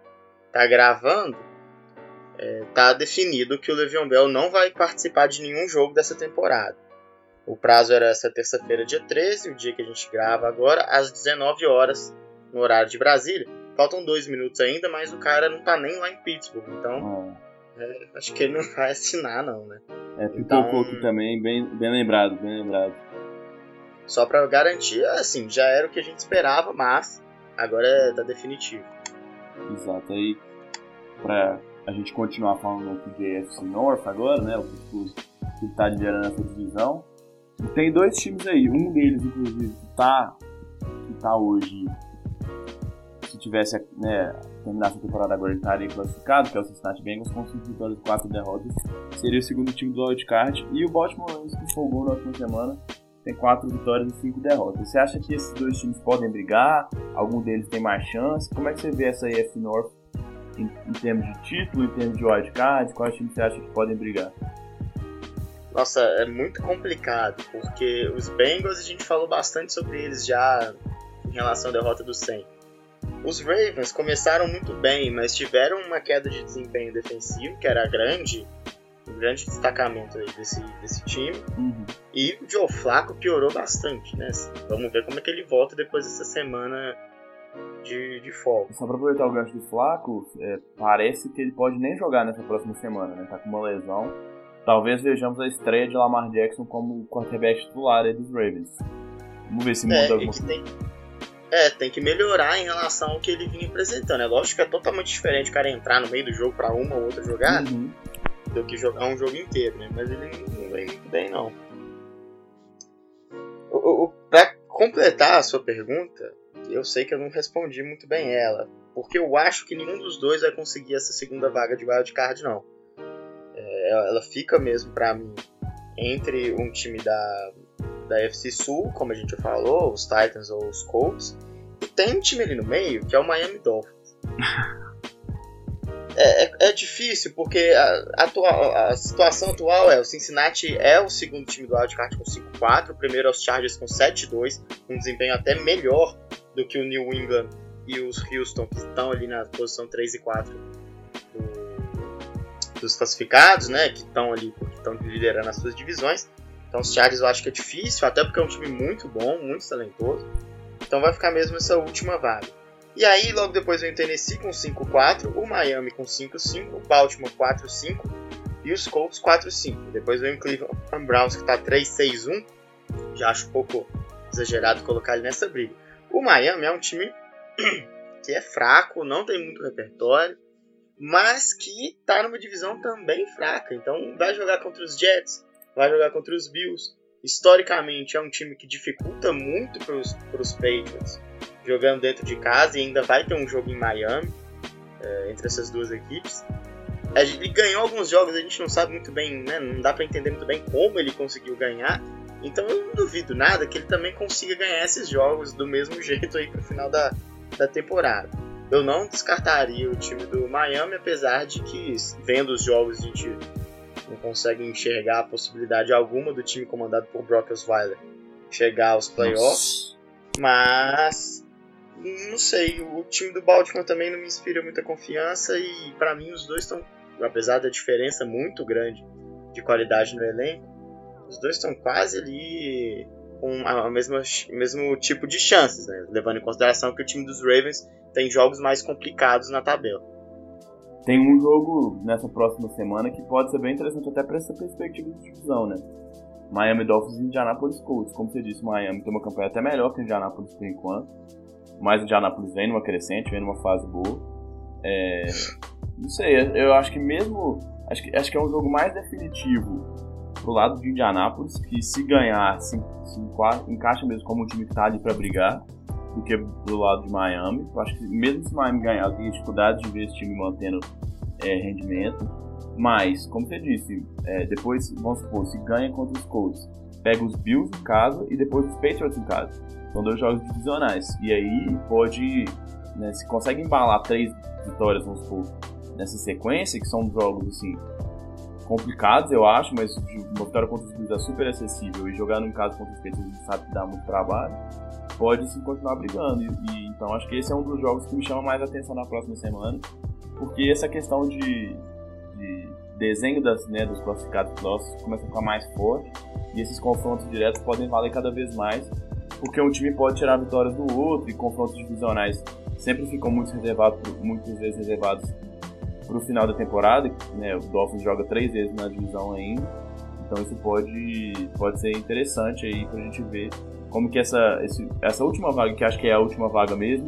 tá gravando, é, tá definido que o Le'Veon Bell não vai participar de nenhum jogo dessa temporada. O prazo era essa terça-feira, dia 13, o dia que a gente grava agora, às 19 horas, no horário de Brasília. Faltam dois minutos ainda, mas o cara não tá nem lá em Pittsburgh, então é. É, acho que ele não vai assinar, não, né? É, pipocou então, aqui também, bem, bem lembrado, bem lembrado. Só para garantir, assim, já era o que a gente esperava, mas agora é da definitivo. Exato, aí pra a gente continuar falando de AFC North agora, né, o Pittsburgh que tá liderando essa divisão. Tem dois times aí, um deles inclusive que tá, que tá hoje, tivesse né, terminasse a temporada agora estaria classificado, que é o Cincinnati Bengals, com 5 vitórias e 4 derrotas, seria o segundo time do wildcard, e o Baltimore Ravens que folgou na última semana, tem quatro vitórias e cinco derrotas. Você acha que esses dois times podem brigar? Algum deles tem mais chance? Como é que você vê essa EF North em, em termos de título, em termos de wildcard? Quais times você acha que podem brigar? Nossa, é muito complicado, porque os Bengals a gente falou bastante sobre eles já em relação à derrota do 100. Os Ravens começaram muito bem, mas tiveram uma queda de desempenho defensivo, que era grande, um grande destacamento aí desse, desse time. Uhum. E o Joe Flacco piorou bastante, né? Vamos ver como é que ele volta depois dessa semana de, de folga. Só pra aproveitar o gancho do Flaco, é, parece que ele pode nem jogar nessa próxima semana, né? Tá com uma lesão. Talvez vejamos a estreia de Lamar Jackson como quarterback titular dos Ravens. Vamos ver se muda é, alguma coisa. É, tem que melhorar em relação ao que ele vinha apresentando. É lógico que é totalmente diferente o cara entrar no meio do jogo para uma ou outra jogada. Uhum do que jogar um jogo inteiro, né? Mas ele não vem muito bem, não. O, o, pra completar a sua pergunta, eu sei que eu não respondi muito bem ela, porque eu acho que nenhum dos dois vai conseguir essa segunda vaga de wildcard, não. É, ela fica mesmo para mim entre um time da, da FC Sul, como a gente já falou, os Titans ou os Colts, e tem um time ali no meio que é o Miami Dolphins. É, é, é, difícil, porque a, a, a, situação atual é o Cincinnati é o segundo time do wildcard com 5-4, o primeiro é os Chargers com 7-2, um desempenho até melhor do que o New England e os Houston, que estão ali na posição 3 e 4 do, dos classificados, né, que estão ali, porque estão liderando as suas divisões. Então os Chargers eu acho que é difícil, até porque é um time muito bom, muito talentoso. Então vai ficar mesmo essa última vaga. E aí, logo depois vem o Tennessee com 5-4, o Miami com 5-5, o Baltimore 4-5 e os Colts 4-5. Depois vem o Cleveland Browns que está 3-6-1. Já acho um pouco exagerado colocar ele nessa briga. O Miami é um time que é fraco, não tem muito repertório, mas que está numa divisão também fraca. Então vai jogar contra os Jets, vai jogar contra os Bills. Historicamente é um time que dificulta muito para os Patriots jogando dentro de casa e ainda vai ter um jogo em Miami é, entre essas duas equipes. Ele ganhou alguns jogos, a gente não sabe muito bem, né? não dá para entender muito bem como ele conseguiu ganhar. Então eu não duvido nada que ele também consiga ganhar esses jogos do mesmo jeito aí pro final da, da temporada. Eu não descartaria o time do Miami, apesar de que vendo os jogos a gente não consegue enxergar a possibilidade alguma do time comandado por Brock Osweiler chegar aos playoffs. Nossa. Mas não sei, o time do Baltimore também não me inspira muita confiança e para mim os dois estão, apesar da diferença muito grande de qualidade no elenco, os dois estão quase ali com a mesma, o mesmo tipo de chances, né? levando em consideração que o time dos Ravens tem jogos mais complicados na tabela. Tem um jogo nessa próxima semana que pode ser bem interessante até para essa perspectiva de divisão, né? Miami Dolphins e Indianapolis Colts. Como você disse, Miami tem uma campanha até melhor que o Indianapolis por enquanto mas o Indianapolis vem numa crescente, vem numa fase boa. É, não sei, eu acho que mesmo. Acho que, acho que é um jogo mais definitivo pro lado de Indianapolis, que se ganhar, se, se encaixa mesmo como um time que tá ali para brigar, do que do lado de Miami. Eu acho que mesmo se Miami ganhar, tem dificuldade de ver esse time mantendo é, rendimento. Mas, como você disse, é, depois, vamos supor, se ganha contra os Colts, pega os Bills em casa e depois os Patriots em casa. São dois jogos divisionais. E aí pode. Né, se consegue embalar três vitórias, vamos supor, nessa sequência, que são jogos assim complicados, eu acho, mas uma vitória contra os Bills é super acessível e jogar no caso contra os Patriots a gente sabe que dá muito trabalho, pode sim continuar brigando. E, e, então acho que esse é um dos jogos que me chama mais atenção na próxima semana, porque essa questão de, de desenho das, né, dos classificados nossos começa a ficar mais forte e esses confrontos diretos podem valer cada vez mais porque um time pode tirar vitórias do outro e confrontos divisionais sempre ficam muito reservados, muitas vezes reservados para o final da temporada. Né? O Dolphins joga três vezes na divisão ainda, então isso pode, pode ser interessante aí para a gente ver como que essa, esse, essa última vaga, que acho que é a última vaga mesmo,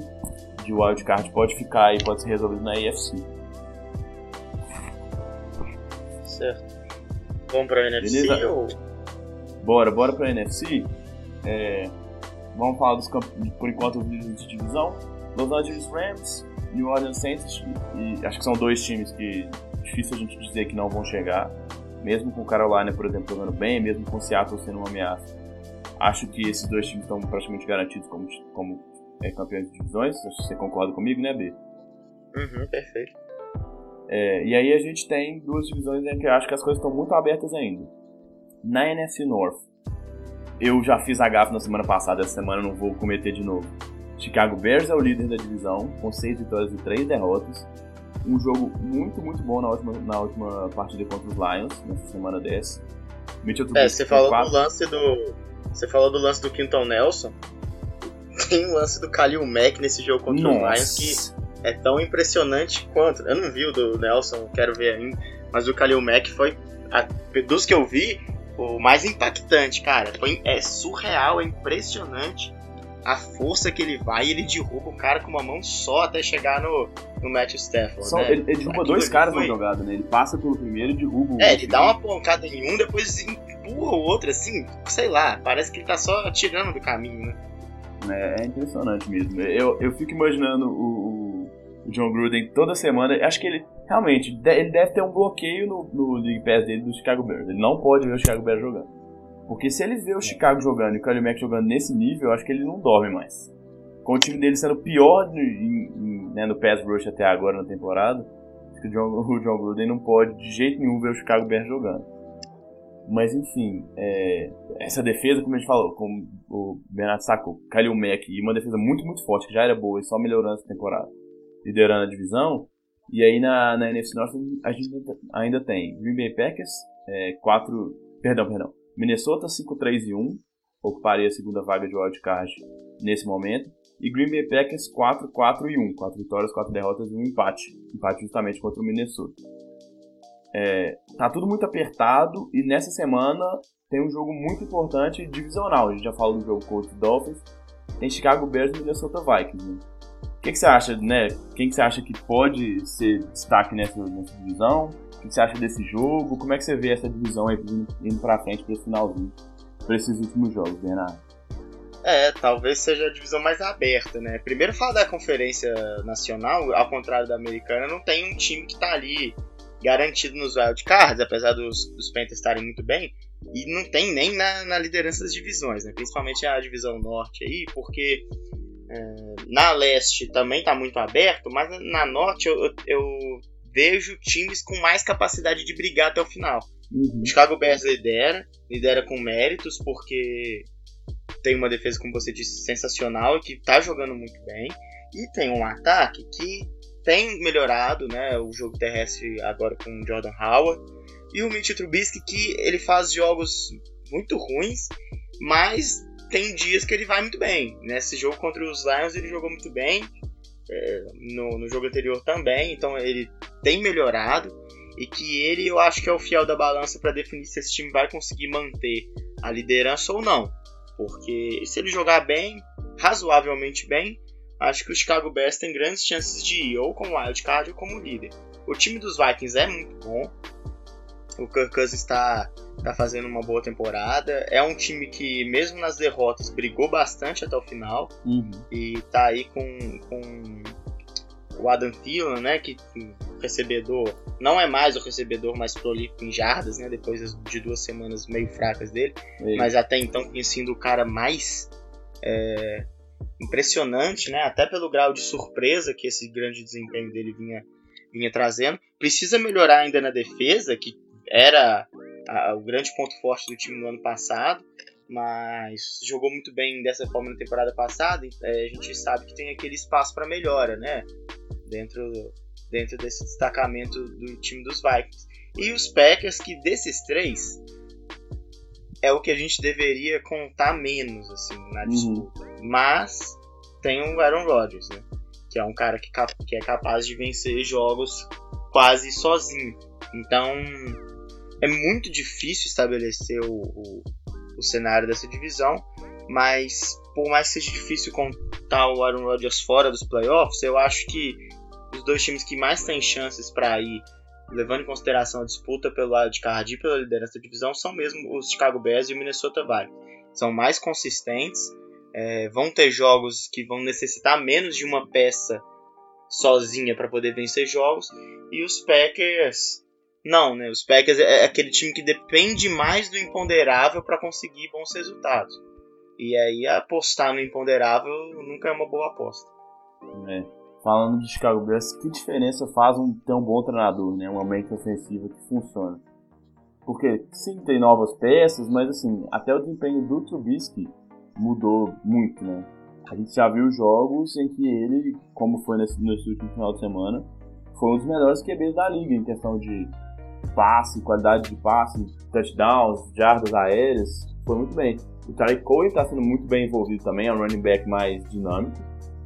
de wildcard pode ficar e pode ser resolvido na AFC. Certo. Vamos para a NFC Beleza? ou... Bora, bora para a NFC. É, Vamos falar dos por enquanto os líderes de divisão. Los Angeles Rams, New Orleans Saints e acho que são dois times que é difícil a gente dizer que não vão chegar. Mesmo com o Carolina, por exemplo, jogando bem, mesmo com o Seattle sendo uma ameaça. Acho que esses dois times estão praticamente garantidos como, como é, campeões de divisões. Você concorda comigo, né, B? Uhum, perfeito. É, e aí a gente tem duas divisões em que eu acho que as coisas estão muito abertas ainda. Na NFC North, eu já fiz a gafa na semana passada, essa semana eu não vou cometer de novo. Chicago Bears é o líder da divisão, com 6 vitórias e 3 derrotas. Um jogo muito, muito bom na última, na última partida contra os Lions, nessa semana 10. Mitchell é, você falou quatro... do lance do. Você falou do lance do Quinton Nelson. Tem um lance do Khalil Mack nesse jogo contra Nossa. os Lions que é tão impressionante quanto. Eu não vi o do Nelson, quero ver ainda. Mas o Khalil Mack foi. A, dos que eu vi, o mais impactante, cara. Foi, é surreal, é impressionante a força que ele vai e ele derruba o cara com uma mão só até chegar no, no Matthew Stafford. Só, né? ele, ele, derruba dois caras foi... na jogada, né? Ele passa pelo primeiro e derruba o É, ele dá uma pancada em um, depois empurra o outro, assim, sei lá, parece que ele tá só tirando do caminho, né? É, é impressionante mesmo. Eu, eu fico imaginando o, o John Gruden toda semana. Acho que ele realmente, ele deve ter um bloqueio no, no League Pass dele do Chicago Bears. Ele não pode ver o Chicago Bears jogando. Porque se ele vê o Chicago jogando e o Khalil Mack jogando nesse nível, eu acho que ele não dorme mais. Com o time dele sendo pior no, em, né, no pass rush até agora na temporada, acho que o John, o John Gruden não pode de jeito nenhum ver o Chicago Bears jogando. Mas enfim, é, essa defesa, como a gente falou, como o Bernardo sacou, Khalil Mack, e uma defesa muito, muito forte, que já era boa e só melhorando essa temporada, liderando a divisão, e aí na, na NFC Norte a gente ainda tem Green Bay Packers, é, 4. Perdão, perdão. Minnesota 5-3 e 1, ocuparia a segunda vaga de wildcard nesse momento. E Green Bay Packers 4, 4 e 1. 4 vitórias, 4 derrotas e um empate. Empate justamente contra o Minnesota. é, tá tudo muito apertado e nessa semana tem um jogo muito importante divisional. A gente já falou do jogo contra o Dolphins, tem Chicago Bears e Minnesota Vikings. Né? O que, que, você acha, né? Quem que você acha que pode ser destaque nessa, nessa divisão? Que, você acha desse jogo? Como é que você vê essa divisão aí indo pra frente pra esse finalzinho, pra esses últimos jogos, Bernardo? É, talvez seja a divisão mais aberta, né? Primeiro falar da conferência nacional, ao contrário da americana, não tem um time que tá ali garantido nos wildcards, apesar dos, dos Panthers estarem muito bem, e não tem nem na, na liderança das divisões, né? principalmente a divisão norte aí, porque é, na leste também está muito aberto, mas na norte eu, eu, eu, vejo times com mais capacidade de brigar até o final. Uhum. O Chicago Bears lidera, lidera com méritos, porque tem uma defesa, como você disse, sensacional e que está jogando muito bem. E tem um ataque que tem melhorado, né? O jogo terrestre agora com o Jordan Howard. E o Mitch Trubisky que ele faz jogos muito ruins, mas tem dias que ele vai muito bem. Nesse jogo contra os Lions ele jogou muito bem. É, no, no jogo anterior também, então ele tem melhorado e que ele eu acho que é o fiel da balança para definir se esse time vai conseguir manter a liderança ou não. Porque se ele jogar bem, razoavelmente bem, acho que o Chicago Bears tem grandes chances de ir ou como wildcard ou como líder. O time dos Vikings é muito bom. O Kirk Cousins está tá fazendo uma boa temporada. É um time que, mesmo nas derrotas, brigou bastante até o final. Uhum. E tá aí com, com o Adam Thielen, né? Que recebedor não é mais o recebedor mais prolífico em jardas, né? Depois de duas semanas meio fracas dele. Mas até então tinha sido o cara mais é, impressionante, né? Até pelo grau de surpresa que esse grande desempenho dele vinha, vinha trazendo. Precisa melhorar ainda na defesa, que era a, o grande ponto forte do time no ano passado, mas jogou muito bem dessa forma na temporada passada. É, a gente sabe que tem aquele espaço para melhora, né? Dentro, dentro desse destacamento do time dos Vikings. E os Packers, que desses três é o que a gente deveria contar menos assim na uhum. disputa. Uhum. Mas tem o Aaron Rodgers, né? Que é um cara que, que é capaz de vencer jogos quase sozinho. Então é muito difícil estabelecer o, o, o cenário dessa divisão, mas por mais que seja difícil contar o Aaron Rodgers fora dos playoffs, eu acho que os dois times que mais têm chances para ir, levando em consideração a disputa pelo wildcard e pela liderança da divisão, são mesmo os Chicago Bears e o Minnesota Vikings. São mais consistentes, é, vão ter jogos que vão necessitar menos de uma peça sozinha para poder vencer jogos, e os Packers não, né? Os Packers é, é aquele time que depende mais do imponderável para conseguir bons resultados. E aí apostar no imponderável nunca é uma boa aposta. É. Falando de Chicago Bears, que diferença faz um um bom treinador, né? Uma mente ofensiva que funciona. Porque sim, tem novas peças, mas assim, até o desempenho do Trubisky mudou muito, né? A gente já viu jogos em que ele, como foi nesse, nesse último final de semana, foi um dos melhores QBs da liga em questão de passe, qualidade de passe, touchdowns, jardas aéreas, foi muito bem. O Tarek Cohen está sendo muito bem envolvido também, é um running back mais dinâmico.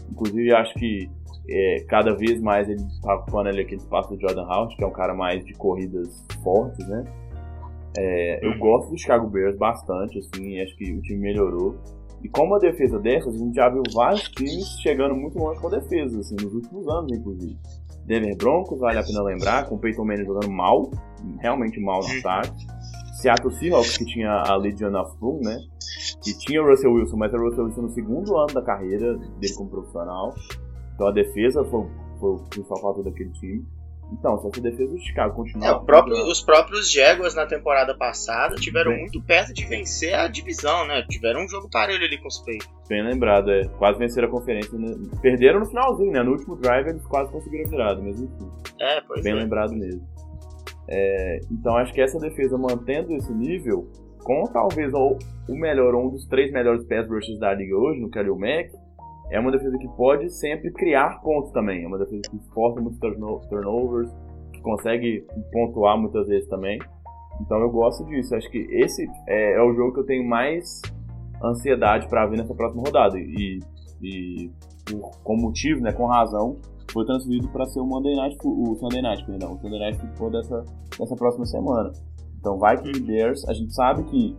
Inclusive, acho que é, cada vez mais ele está ocupando ali aquele espaço do Jordan Howard, que é um cara mais de corridas fortes, né? É, eu gosto do Chicago Bears bastante, assim, acho que o time melhorou. E como a defesa dessas, a gente já viu vários times chegando muito longe com a defesa, assim, nos últimos anos, inclusive. Denver Broncos, vale a pena lembrar, com o Peyton Manning jogando mal, realmente mal no ataque. Seattle Seahawks, que tinha a Legion of Boom, né? Que tinha o Russell Wilson, mas era o Russell Wilson no segundo ano da carreira dele como profissional. Então a defesa foi, foi o principal fator daquele time. Então, se essa defesa do Chicago continuar. É, próprio, os próprios Jaguars na temporada passada tiveram Bem... muito perto de vencer a divisão, né? Tiveram um jogo parelho ali com os Patriots. Bem lembrado, é. Quase venceram a conferência. Né? Perderam no finalzinho, né? No último drive eles quase conseguiram a virada, mas enfim. É, pois Bem é. lembrado mesmo. É, então acho que essa defesa mantendo esse nível, com talvez o, o melhor, um dos três melhores pass rushers da liga hoje, no Khalil Mack, é uma defesa que pode sempre criar pontos também. É uma defesa que força muitos turnovers, que consegue pontuar muitas vezes também. Então eu gosto disso. Acho que esse é, é o jogo que eu tenho mais ansiedade para ver nessa próxima rodada. E, e com motivo, né, com razão, foi transferido para ser o Monday Night, o Sunday Night, perdão, o Sunday Night Football dessa, dessa próxima semana. Então Vikings e Bears, a gente sabe que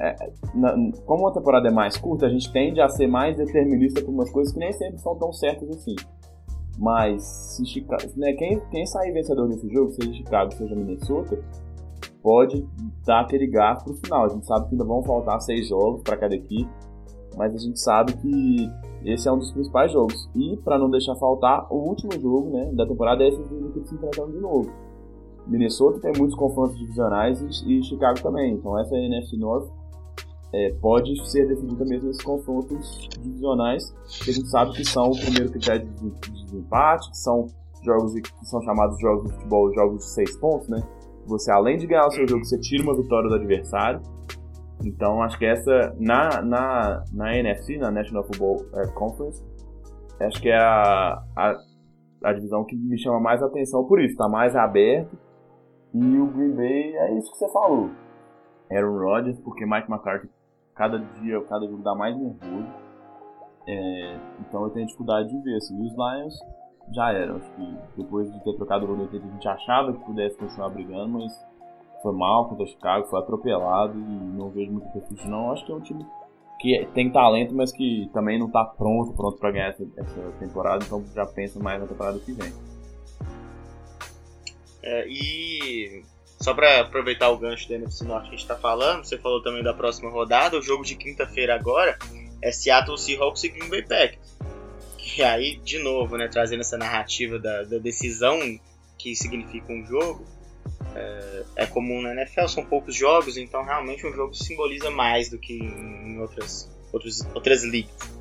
é, na, como a temporada é mais curta, a gente tende a ser mais determinista por umas coisas que nem sempre são tão certas assim. Mas se Chicago, né, quem, quem sair vencedor nesse jogo, seja Chicago, seja Minnesota, pode dar aquele gasto pro final. A gente sabe que ainda vão faltar seis jogos para cada equipe, mas a gente sabe que esse é um dos principais jogos. E para não deixar faltar, o último jogo né, da temporada é esse jogo que se enfrentando de novo. Minnesota tem muitos confrontos divisionais e, e Chicago também. Então essa NFC North é, pode ser decidida mesmo nesses confrontos divisionais, que a gente sabe que são o primeiro critério de, de, de empate, que são jogos que são chamados jogos de futebol, jogos de seis pontos, né? Você, além de ganhar o seu jogo, você tira uma vitória do adversário. Então, acho que essa, na, na, na NFC, na National Football é, Conference, acho que é a, a, a, divisão que me chama mais atenção por isso. Está mais aberto. E o Green Bay é isso que você falou. Aaron Rodgers, porque Mike McCarthy, cada dia, cada jogo dá mais nervoso. É, então eu tenho dificuldade de ver. Assim, os Lions já eram. Acho que depois de ter trocado o State, a gente achava que pudesse continuar brigando, mas foi mal contra o Chicago, foi atropelado e não vejo muito perfil não. Acho que é um time que tem talento, mas que também não está pronto, pronto para ganhar essa, essa, temporada, então já pensa mais na temporada que vem. É, e só para aproveitar o gancho do NFC Norte que a gente está falando, você falou também da próxima rodada, o jogo de quinta-feira agora é Seattle Seahawks e Green Bay Packers. E aí, de novo, né, trazendo essa narrativa da, da decisão que significa um jogo, é, é, comum na NFL, são poucos jogos, então realmente um jogo simboliza mais do que em outras, outros, outras ligas.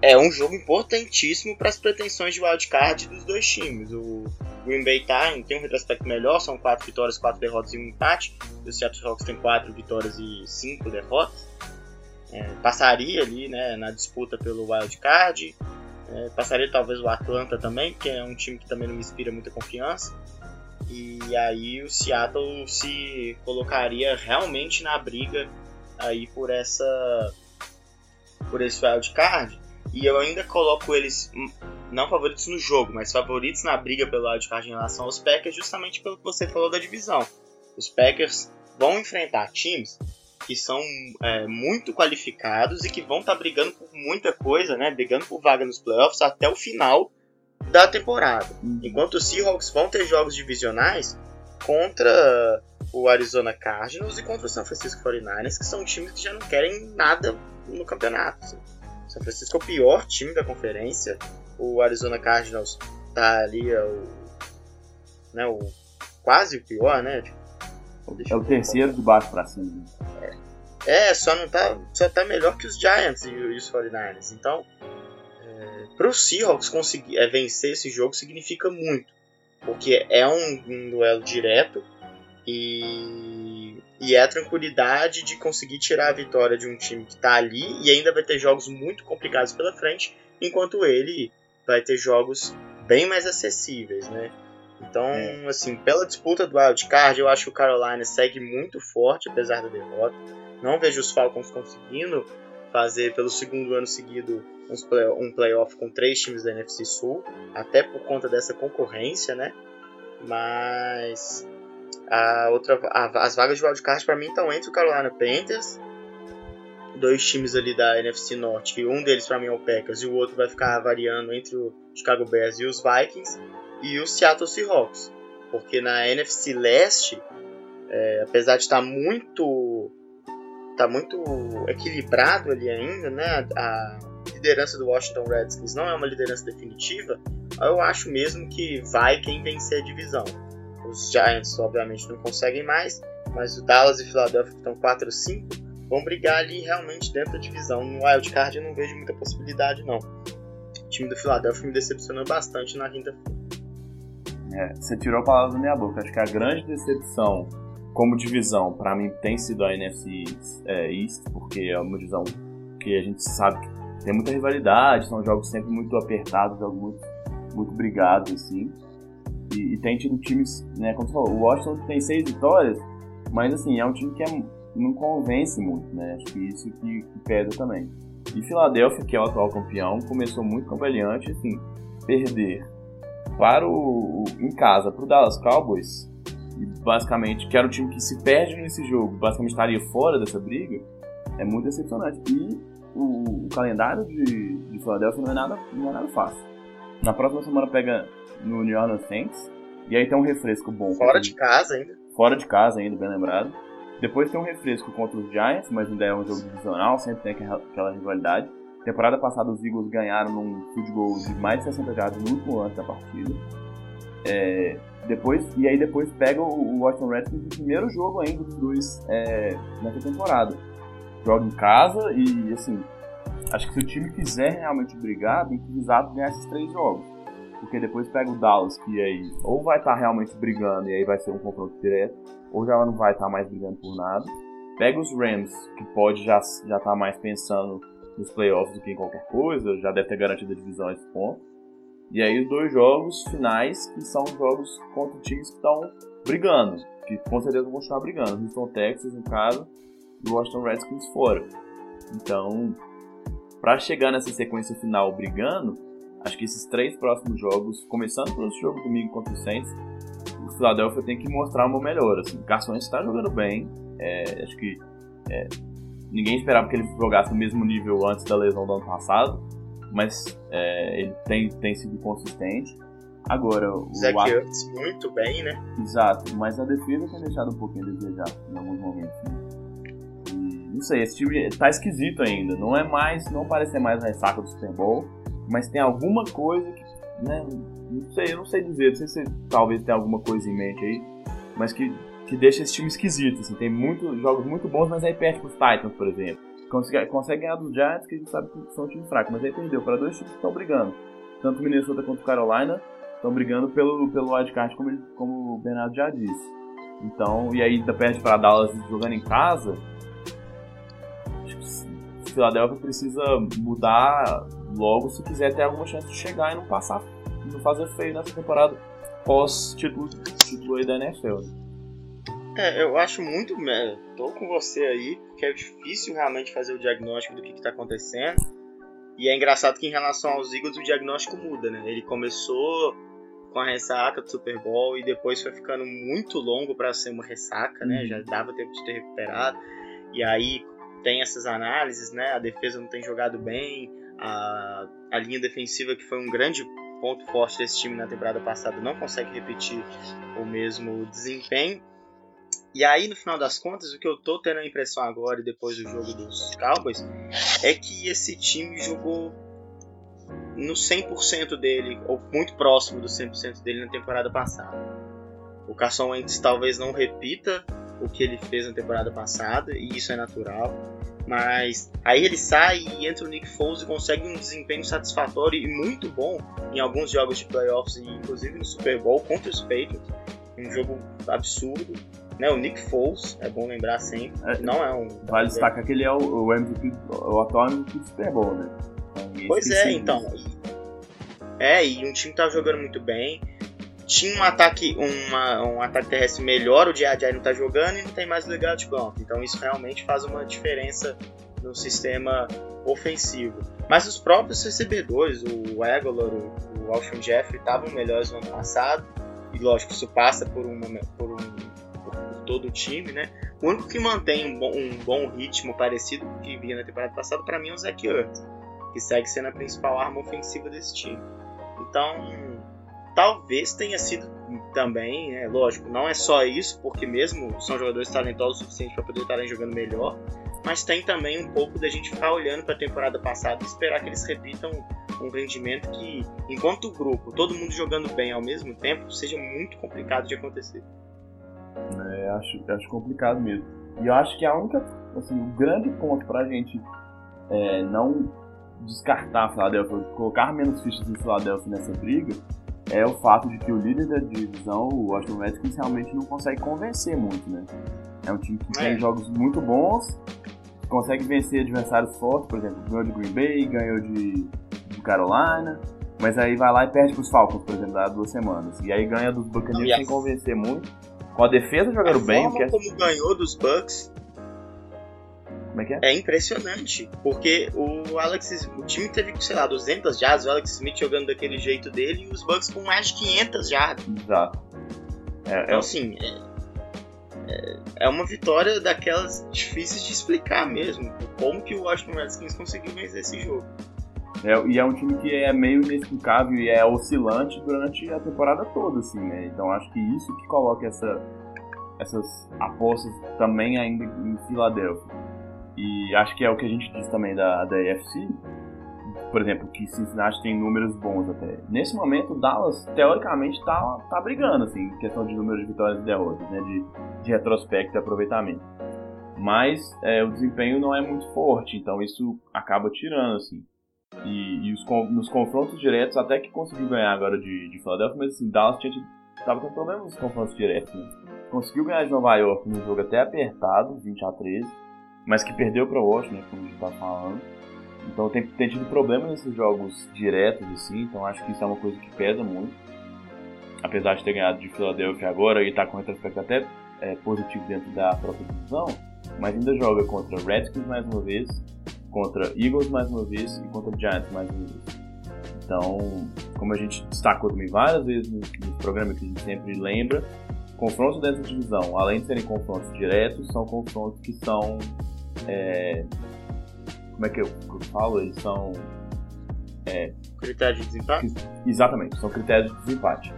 É um jogo importantíssimo para as pretensões de wildcard dos dois times. O Green Bay tá, tem um retrospecto melhor, são quatro vitórias, quatro derrotas e um empate. O Seattle Seahawks tem quatro vitórias e cinco derrotas. É, passaria ali né, na disputa pelo wildcard. É, passaria talvez o Atlanta também, que é um time que também não me inspira muita confiança. E aí o Seattle se colocaria realmente na briga aí por essa por esse wildcard. E eu ainda coloco eles não favoritos no jogo, mas favoritos na briga pelo wildcard em relação aos Packers, justamente pelo que você falou da divisão. Os Packers vão enfrentar times que são é, muito qualificados e que vão estar tá brigando por muita coisa, né? Brigando por vaga nos playoffs até o final da temporada. Uhum. Enquanto os Seahawks vão ter jogos divisionais contra o Arizona Cardinals e contra o San Francisco 49ers, que são times que já não querem nada no campeonato. São Francisco é o pior time da conferência. O Arizona Cardinals tá ali, é o, né, o quase o pior, né? Tipo, é o terceiro de baixo para cima. É. é, só não tá, só tá melhor que os Giants e os 49ers. Então, é, para os Seahawks conseguir é, vencer esse jogo significa muito, porque é um, um duelo direto e, e é a tranquilidade de conseguir tirar a vitória de um time que está ali e ainda vai ter jogos muito complicados pela frente, enquanto ele vai ter jogos bem mais acessíveis, né? Então, é. assim, pela disputa do wildcard, eu acho que o Carolina segue muito forte, apesar da derrota. Não vejo os Falcons conseguindo fazer pelo segundo ano seguido um playoff com três times da NFC Sul, até por conta dessa concorrência, né? Mas a outra, a, as vagas de wildcard para mim estão entre o Carolina Panthers, dois times ali da NFC Norte, que um deles para mim é o Packers e o outro vai ficar variando entre o Chicago Bears e os Vikings e o Seattle Seahawks. Porque na NFC Leste, é, apesar de estar muito tá muito equilibrado ali ainda, né? A liderança do Washington Redskins não é uma liderança definitiva. Eu acho mesmo que vai quem vencer a divisão. Os Giants, obviamente, não conseguem mais, mas o Dallas e Philadelphia, que estão 4 ou 5, vão brigar ali realmente dentro da divisão. No wildcard eu não vejo muita possibilidade, não. O time do Philadelphia me decepcionou bastante na quinta-feira. É, você tirou a palavra da minha boca. Acho que a grande decepção como divisão, para mim, tem sido a NFC é, East, porque é uma divisão que a gente sabe que tem muita rivalidade, são jogos sempre muito apertados, jogos muito, muito brigados, assim. E, e, tem tido times, né, como você falou, o Washington tem seis vitórias, mas assim, é um time que é, não convence muito, né? Acho que isso que, que pesa também. E Filadélfia, que é o atual campeão, começou muito campeante, assim, perder para o, em casa para o Dallas Cowboys, e basicamente que era o time que se perde nesse jogo, basicamente estaria fora dessa briga, é muito decepcionante. E o, o calendário de, de Philadelphia não é, nada, não é nada fácil. Na próxima semana pega no New Orleans Saints, e aí tem um refresco bom. Fora de casa ainda. Fora de casa ainda, bem lembrado. Depois tem um refresco contra os Giants, mas ainda é um jogo divisional, sempre tem aquela rivalidade. Temporada passada os Eagles ganharam num field goal de mais de 60 jardas no último lance da partida. É, depois, e aí depois pega o Washington Redskins no primeiro jogo ainda dos dois é, nessa temporada. Joga em casa e assim, acho que se o time quiser realmente brigar, tem que visar ganhar esses três jogos. Porque depois pega o Dallas, que aí ou vai estar tá realmente brigando e aí vai ser um confronto direto, ou já não vai estar tá mais brigando por nada. Pega os Rams, que pode já estar já tá mais pensando nos playoffs do que em qualquer coisa, já deve ter garantido a divisão a esse ponto. E aí os dois jogos finais, que são jogos contra times que estão brigando, que com certeza vão continuar brigando. Houston Texas em casa e Washington Redskins fora. Então, para chegar nessa sequência final brigando, acho que esses três próximos jogos, começando pelo jogo domingo contra o Saints, o Philadelphia tem que mostrar uma melhora. Assim, o Carson está jogando bem, é, acho que é, ninguém esperava que ele jogasse no mesmo nível antes da lesão do ano passado, mas é, ele tem, tem sido consistente. Agora, o Zach Ertz muito bem, né? Exato, mas a defesa tem deixado um pouquinho a desejar em alguns momentos. Né? E, não sei, esse time tá esquisito ainda. Não é mais, não parece ser mais a ressaca do Super Bowl, mas tem alguma coisa que, né? Não sei, eu não sei dizer. Não sei se talvez tenha alguma coisa em mente aí, mas que que deixa esse time esquisito. Assim. Tem muitos jogos muito bons, mas aí perde pros Titans, por exemplo. Consegue, consegue ganhar dos Giants, que a gente sabe que são um time fraco, mas aí perdeu para dois times que estão brigando. Tanto Minnesota quanto Carolina estão brigando pelo, pelo wildcard, como, como o Bernardo já disse. Então, e aí ainda perde para Dallas jogando em casa. Philadelphia precisa mudar logo se quiser ter alguma chance de chegar e não passar, não fazer feio nessa temporada pós título, aí da NFL. É, eu acho muito. Né, tô com você aí, porque é difícil realmente fazer o diagnóstico do que, está acontecendo. E é engraçado que em relação aos Eagles o diagnóstico muda, né? Ele começou com a ressaca do Super Bowl e depois foi ficando muito longo para ser uma ressaca, né? Uhum. Já dava tempo de ter recuperado. E aí tem essas análises, né? A defesa não tem jogado bem, a, a linha defensiva que foi um grande ponto forte desse time na temporada passada não consegue repetir o mesmo desempenho. E aí, no final das contas, o que eu tô tendo a impressão agora, depois do jogo dos Cowboys, é que esse time jogou no 100% dele, ou muito próximo do 100% dele na temporada passada. O Carson Wentz talvez não repita o que ele fez na temporada passada, e isso é natural. Mas aí ele sai e entra o Nick Foles e consegue um desempenho satisfatório e muito bom em alguns jogos de playoffs, e inclusive no Super Bowl contra os Patriots. Um jogo absurdo. Né, o Nick Foles, é bom lembrar sempre. É, não é um. Vale destacar que ele é o, o MVP, o atual MVP do Super Bowl, né? Pois é, então. É, e um time tá jogando muito bem. Tinha um ataque, uma, um ataque terrestre melhor, o Diadjai não tá jogando e não tem mais legado de campo. Então isso realmente faz uma diferença no sistema ofensivo. Mas os próprios recebedores, o Aguilar, o, o Alshon Jeffrey, estavam melhores no ano passado. E lógico, isso passa por, uma, por um todo o time, né? O único que mantém um bom, um bom ritmo parecido com o que via na temporada passada, para mim, é o Zach Ertz, que segue sendo a principal arma ofensiva desse time. Então, talvez tenha sido também, é lógico, não é só isso, porque mesmo são jogadores talentosos o suficiente para poder estarem jogando melhor, mas tem também um pouco da gente ficar olhando para a temporada passada e esperar que eles repitam um rendimento que, enquanto grupo, todo mundo jogando bem ao mesmo tempo, seja muito complicado de acontecer. É, acho, acho complicado mesmo. E eu acho que a única, assim, o grande ponto pra gente é, não descartar a Philadelphia, colocar menos fichas em Philadelphia nessa briga, é o fato de que o líder da divisão, o Washington Redskins, realmente não consegue convencer muito, né? É um time que é. tem jogos muito bons, consegue vencer adversários fortes, por exemplo, ganhou de Green Bay, ganhou de, de Carolina, mas aí vai lá e perde pros Falcons, por exemplo, há duas semanas. E aí ganha dos Buccaneers sem convencer muito. Com a defesa jogando a bem. Forma que é... como ganhou dos Bucks. Como é que é? É impressionante, porque o Alex, o time teve, sei lá, 200 jardas, o Alex Smith jogando daquele jeito dele e os Bucks com mais de 500 jardas. Exato. É, então, é... assim, é, é, uma vitória daquelas difíceis de explicar mesmo. Como que o Washington Redskins conseguiu vencer esse jogo. É, e é um time que é meio inexplicável e é oscilante durante a temporada toda, assim, né? Então acho que isso que coloca essa, essas apostas também ainda em Filadélfia. E acho que é o que a gente diz também da, da AFC. Por exemplo, que Cincinnati tem números bons até. Nesse momento, Dallas, teoricamente, tá, tá brigando, assim, em questão de número de vitórias e derrotas, né? De, de retrospecto e aproveitamento. Mas é, o desempenho não é muito forte, então isso acaba tirando, assim. E, e os, nos confrontos diretos, até que conseguiu ganhar agora de, de Philadelphia, mas assim, Dallas tinha, tava com problemas nos confrontos diretos, né? Conseguiu ganhar de Nova York num jogo até apertado, 20 a 13, mas que perdeu para o Washington, né, como a gente tá falando. Então tem, tem tido problemas nesses jogos diretos, assim, então acho que isso é uma coisa que pesa muito. Apesar de ter ganhado de Philadelphia agora e estar tá com retrospecto até é, positivo dentro da própria divisão, mas ainda joga contra Redskins mais uma vez, contra Eagles mais uma vez e contra Giants mais uma vez. Então, como a gente destacou também várias vezes no, no programa que a gente sempre lembra, confrontos dentro da divisão, além de serem confrontos diretos, são confrontos que são. É, como é que eu, eu, falo? Eles são. É, critérios de desempate? Exatamente, são critérios de desempate.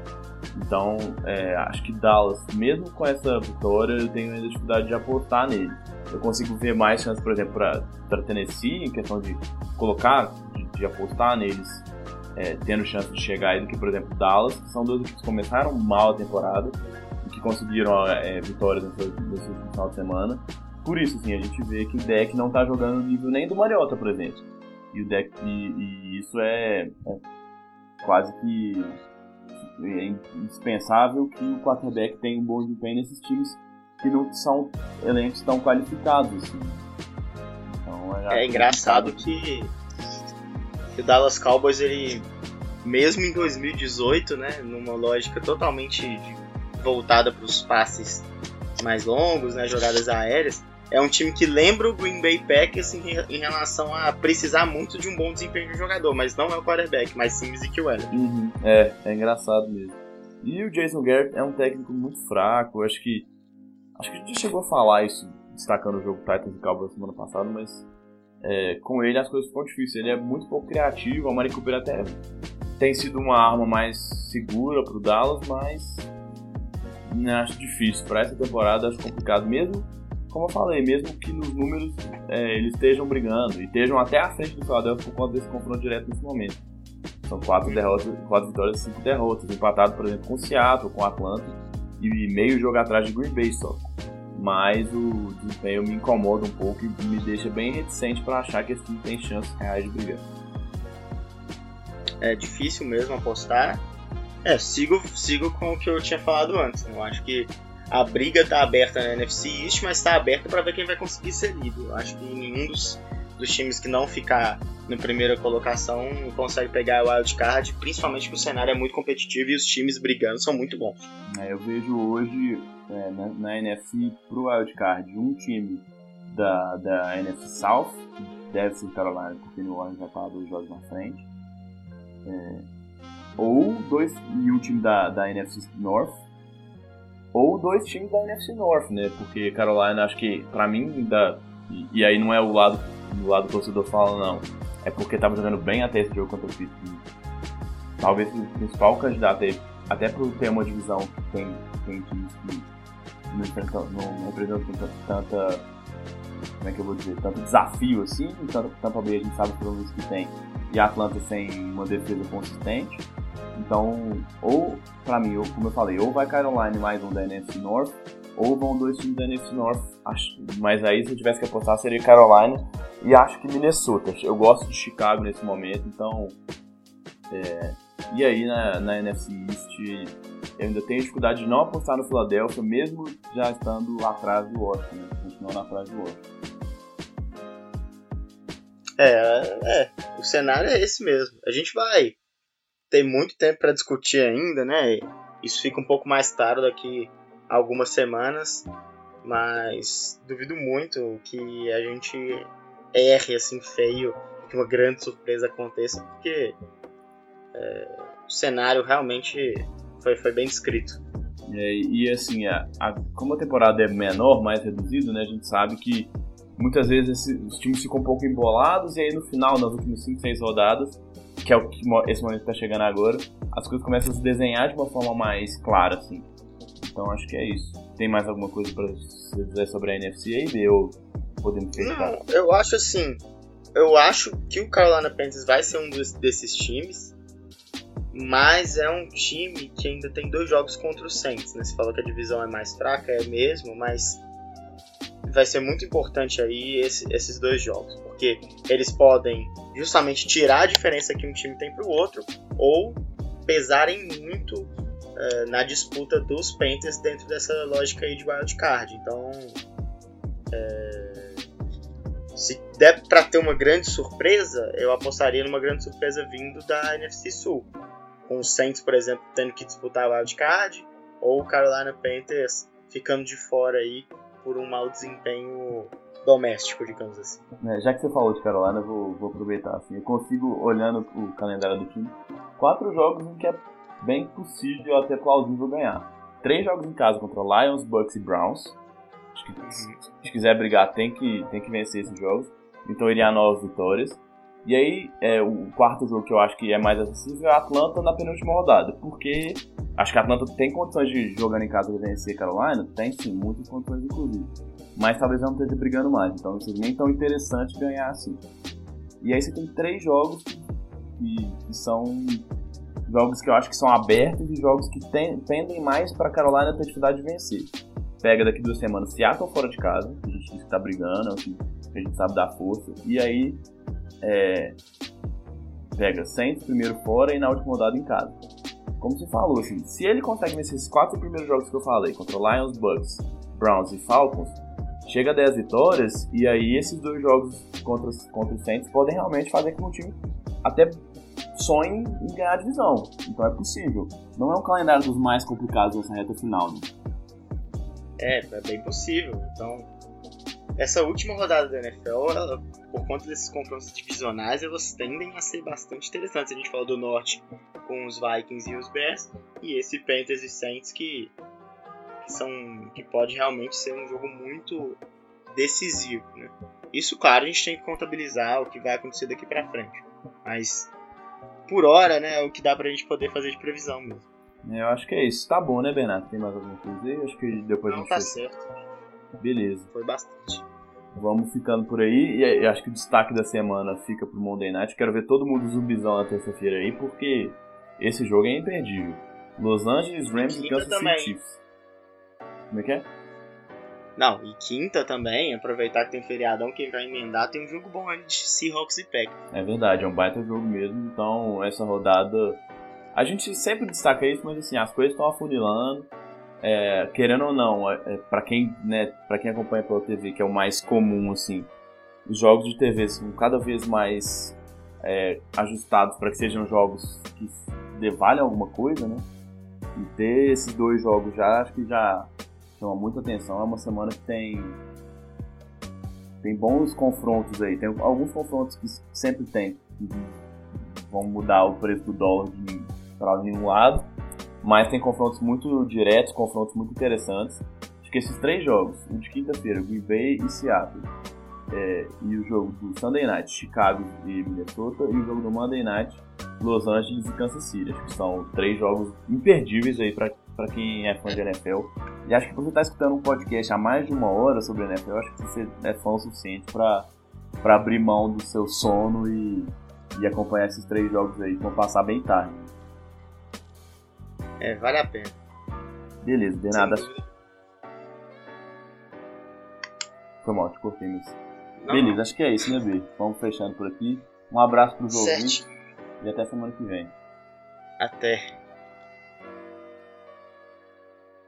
Então, é, acho que Dallas, mesmo com essa vitória, eu tenho ainda dificuldade de apostar nele. Eu consigo ver mais chances, por exemplo, para Tennessee, em questão de colocar, de, de apostar neles, é, tendo chance de chegar aí, do que, por exemplo, Dallas, que são dois equipes que começaram mal a temporada e que conseguiram é, vitórias nesse, nesse final de semana. Por isso, assim, a gente vê que o deck não está jogando no nível nem do Mariota, por exemplo. E o deck e, e isso é, é quase que é indispensável que o quarterback tenha um bom desempenho nesses times que não são elencos tão qualificados. Assim. Então, é, é engraçado que, que o Dallas Cowboys, ele, mesmo em 2018, né, numa lógica totalmente voltada para os passes mais longos, né, jogadas aéreas, é um time que lembra o Green Bay Packers em, em, relação a precisar muito de um bom desempenho de jogador, mas não é o quarterback, mas sim o Ezekiel. Uhum. É, é engraçado mesmo. E o Jason Garrett é um técnico muito fraco, acho que acho que a gente chegou a falar isso destacando o jogo Titans e Cowboys semana passada, mas é, com ele as coisas ficam difíceis. Ele é muito pouco criativo, a Mari Cooper até tem sido uma arma mais segura pro Dallas, mas né, acho difícil. Para essa temporada acho complicado mesmo como eu falei, mesmo que nos números é, eles estejam brigando e estejam até à frente do Philadelphia por conta desse confronto direto nesse momento. São quatro derrotas, quatro vitórias e cinco derrotas, empatado, por exemplo, com Seattle, com Atlanta e meio jogo atrás de Green Bay só. Mas o desempenho me incomoda um pouco e me deixa bem reticente para achar que esse time tem chances reais de brigar. É difícil mesmo apostar. É, sigo, sigo com o que eu tinha falado antes. Né? Eu acho que a briga está aberta na NFC East, mas está aberta para ver quem vai conseguir ser. Eu acho que nenhum dos, dos times que não ficar na primeira colocação consegue pegar o wild card, principalmente que o cenário é muito competitivo e os times brigando são muito bons. É, eu vejo hoje é, na, na NFC pro wild card um time da, da NFC South, deve ser Carolina, porque New Orleans já está dois jogos na frente. É, ou dois e um time da, da NFC North ou dois times da NFC North, né? Porque Carolina, acho que para mim, da, e, aí não é o lado do lado do torcedor fala não, é porque tava jogando bem até esse jogo contra o Pittsburgh. Talvez o principal candidato aí, até por ter uma divisão que tem, tem times que não, não, não representam tanta, como é que eu vou dizer, tanto desafio assim, tanto Tampa a gente sabe os problemas que tem, e Atlanta sem uma defesa consistente então, ou, pra mim, ou, como eu falei, ou vai Caroline mais um da NFC North, ou vão dois times da NFC North. Acho, mas aí, se eu tivesse que apostar, seria Carolina e acho que Minnesota. Eu gosto de Chicago nesse momento, então. É, e aí, na, na NFC East, eu ainda tenho dificuldade de não apostar no Philadelphia, mesmo já estando atrás do Washington, né? continuando atrás do Washington. É, é, o cenário é esse mesmo. A gente vai tem muito tempo para discutir ainda, né? Isso fica um pouco mais claro daqui a algumas semanas. mas duvido muito que a gente erre assim feio, que uma grande surpresa aconteça, porque é, o cenário realmente foi, foi bem descrito. É, e assim, a, a, como a temporada é menor, mais reduzida, né, a gente sabe que muitas vezes esse, os times ficam um pouco embolados e aí no final, nas últimas 5, 6 rodadas, que é o que esse momento está chegando agora, as coisas começam a se desenhar de uma forma mais clara, assim. Então acho que é isso. Tem mais alguma coisa para você dizer sobre a NFC aí, ou podemos fechar? Não, eu acho assim, eu acho que o Carolina Panthers vai ser um dos, desses times mas é um time que ainda tem dois jogos contra o Saints. Né? Você falou que a divisão é mais fraca, é mesmo, mas vai ser muito importante aí esse, esses dois jogos, porque eles podem justamente tirar a diferença que um time tem para o outro ou pesarem muito uh, na disputa dos Panthers dentro dessa lógica aí de wildcard. Então, é, se der para ter uma grande surpresa, eu apostaria numa grande surpresa vindo da NFC Sul com o Saints, por exemplo, tendo que disputar wildcard, ou o Carolina Panthers ficando de fora aí por um mau desempenho doméstico, digamos assim. É, já que você falou de Carolina, eu vou, vou aproveitar. Assim, eu consigo, olhando o calendário do time, quatro jogos em que é bem possível, até plausível ganhar. Três jogos em casa contra Lions, Bucks e Browns. Acho que uhum. se quiser brigar, tem que, tem que vencer esses jogos. Então iria a nove vitórias. E aí, é, o quarto jogo que eu acho que é mais acessível é Atlanta na penúltima rodada, porque acho que a Atlanta tem condições de jogando em casa de vencer Carolina, tem sim, muitas condições inclusive. Mas talvez não esteja brigando mais, então não seja nem tão interessante ganhar assim. E aí você tem três jogos que, que são jogos que eu acho que são abertos e jogos que tendem mais para Carolina ter dificuldade de vencer. Pega daqui duas semanas Seattle fora de casa, que a gente diz que tá brigando, é que a gente sabe dar força. E aí é, pega Saints primeiro fora e na última rodada em casa. Como você falou, assim, se ele consegue vencer esses quatro primeiros jogos que eu falei, contra Lions, Bucks, Browns e Falcons, chega a 10 vitórias, e aí esses dois jogos contra, contra os Saints podem realmente fazer com que o time até sonhe em ganhar a divisão. Então é possível. Não é um calendário dos mais complicados nessa reta final, né? É, é bem possível. Então, essa última rodada da NFL, ela, por conta desses confrontos divisionais, elas tendem a ser bastante interessantes. A gente falou do Norte com os Vikings e os Bears, e esse Panthers e Saints que, que, são, que pode realmente ser um jogo muito decisivo. Né? Isso, claro, a gente tem que contabilizar o que vai acontecer daqui para frente. Mas, por hora, né, é o que dá pra gente poder fazer de previsão mesmo. Eu acho que é isso. Tá bom, né, Bernardo? Tem mais alguma coisa aí? Acho que depois Não, a gente. tá fez... certo. Beleza. Foi bastante. Vamos ficando por aí. E acho que o destaque da semana fica pro Monday Night. Quero ver todo mundo zumbizão na terça-feira aí, porque esse jogo é imperdível. Los Angeles Rams e Kansas City Chiefs. Como é que é? Não, e quinta também, aproveitar que tem feriadão, quem vai emendar, tem um jogo bom aí de Seahawks e Packers. É verdade, é um baita jogo mesmo, então essa rodada... A gente sempre destaca isso, mas assim, as coisas estão afunilando, é, querendo ou não, é, é para quem, né, para quem acompanha pela TV, que é o mais comum assim, os jogos de TV são cada vez mais é, ajustados para que sejam jogos que devalem alguma coisa, né? E ter esses dois jogos já acho que já chama muita atenção. É uma semana que tem tem bons confrontos aí. Tem alguns confrontos que sempre tem que vão mudar o preço do dólar para nenhum lado mas tem confrontos muito diretos, confrontos muito interessantes. Acho que esses três jogos, o de quinta-feira, Green Bay e Seattle, é, e o jogo do Sunday Night, Chicago e Minnesota, e o jogo do Monday Night, Los Angeles e Kansas City. Acho que são três jogos imperdíveis aí para quem é fã de NFL. E acho que você está escutando um podcast há mais de uma hora sobre NFL, acho que você é fã o suficiente para abrir mão do seu sono e, e acompanhar esses três jogos aí que vão passar bem tarde. É, vale a pena. Beleza, de nada. Foi mal, te cortei nisso. Beleza, acho que é isso, né, B? Vamos fechando por aqui. Um abraço pros ouvintes e até semana que vem. Até.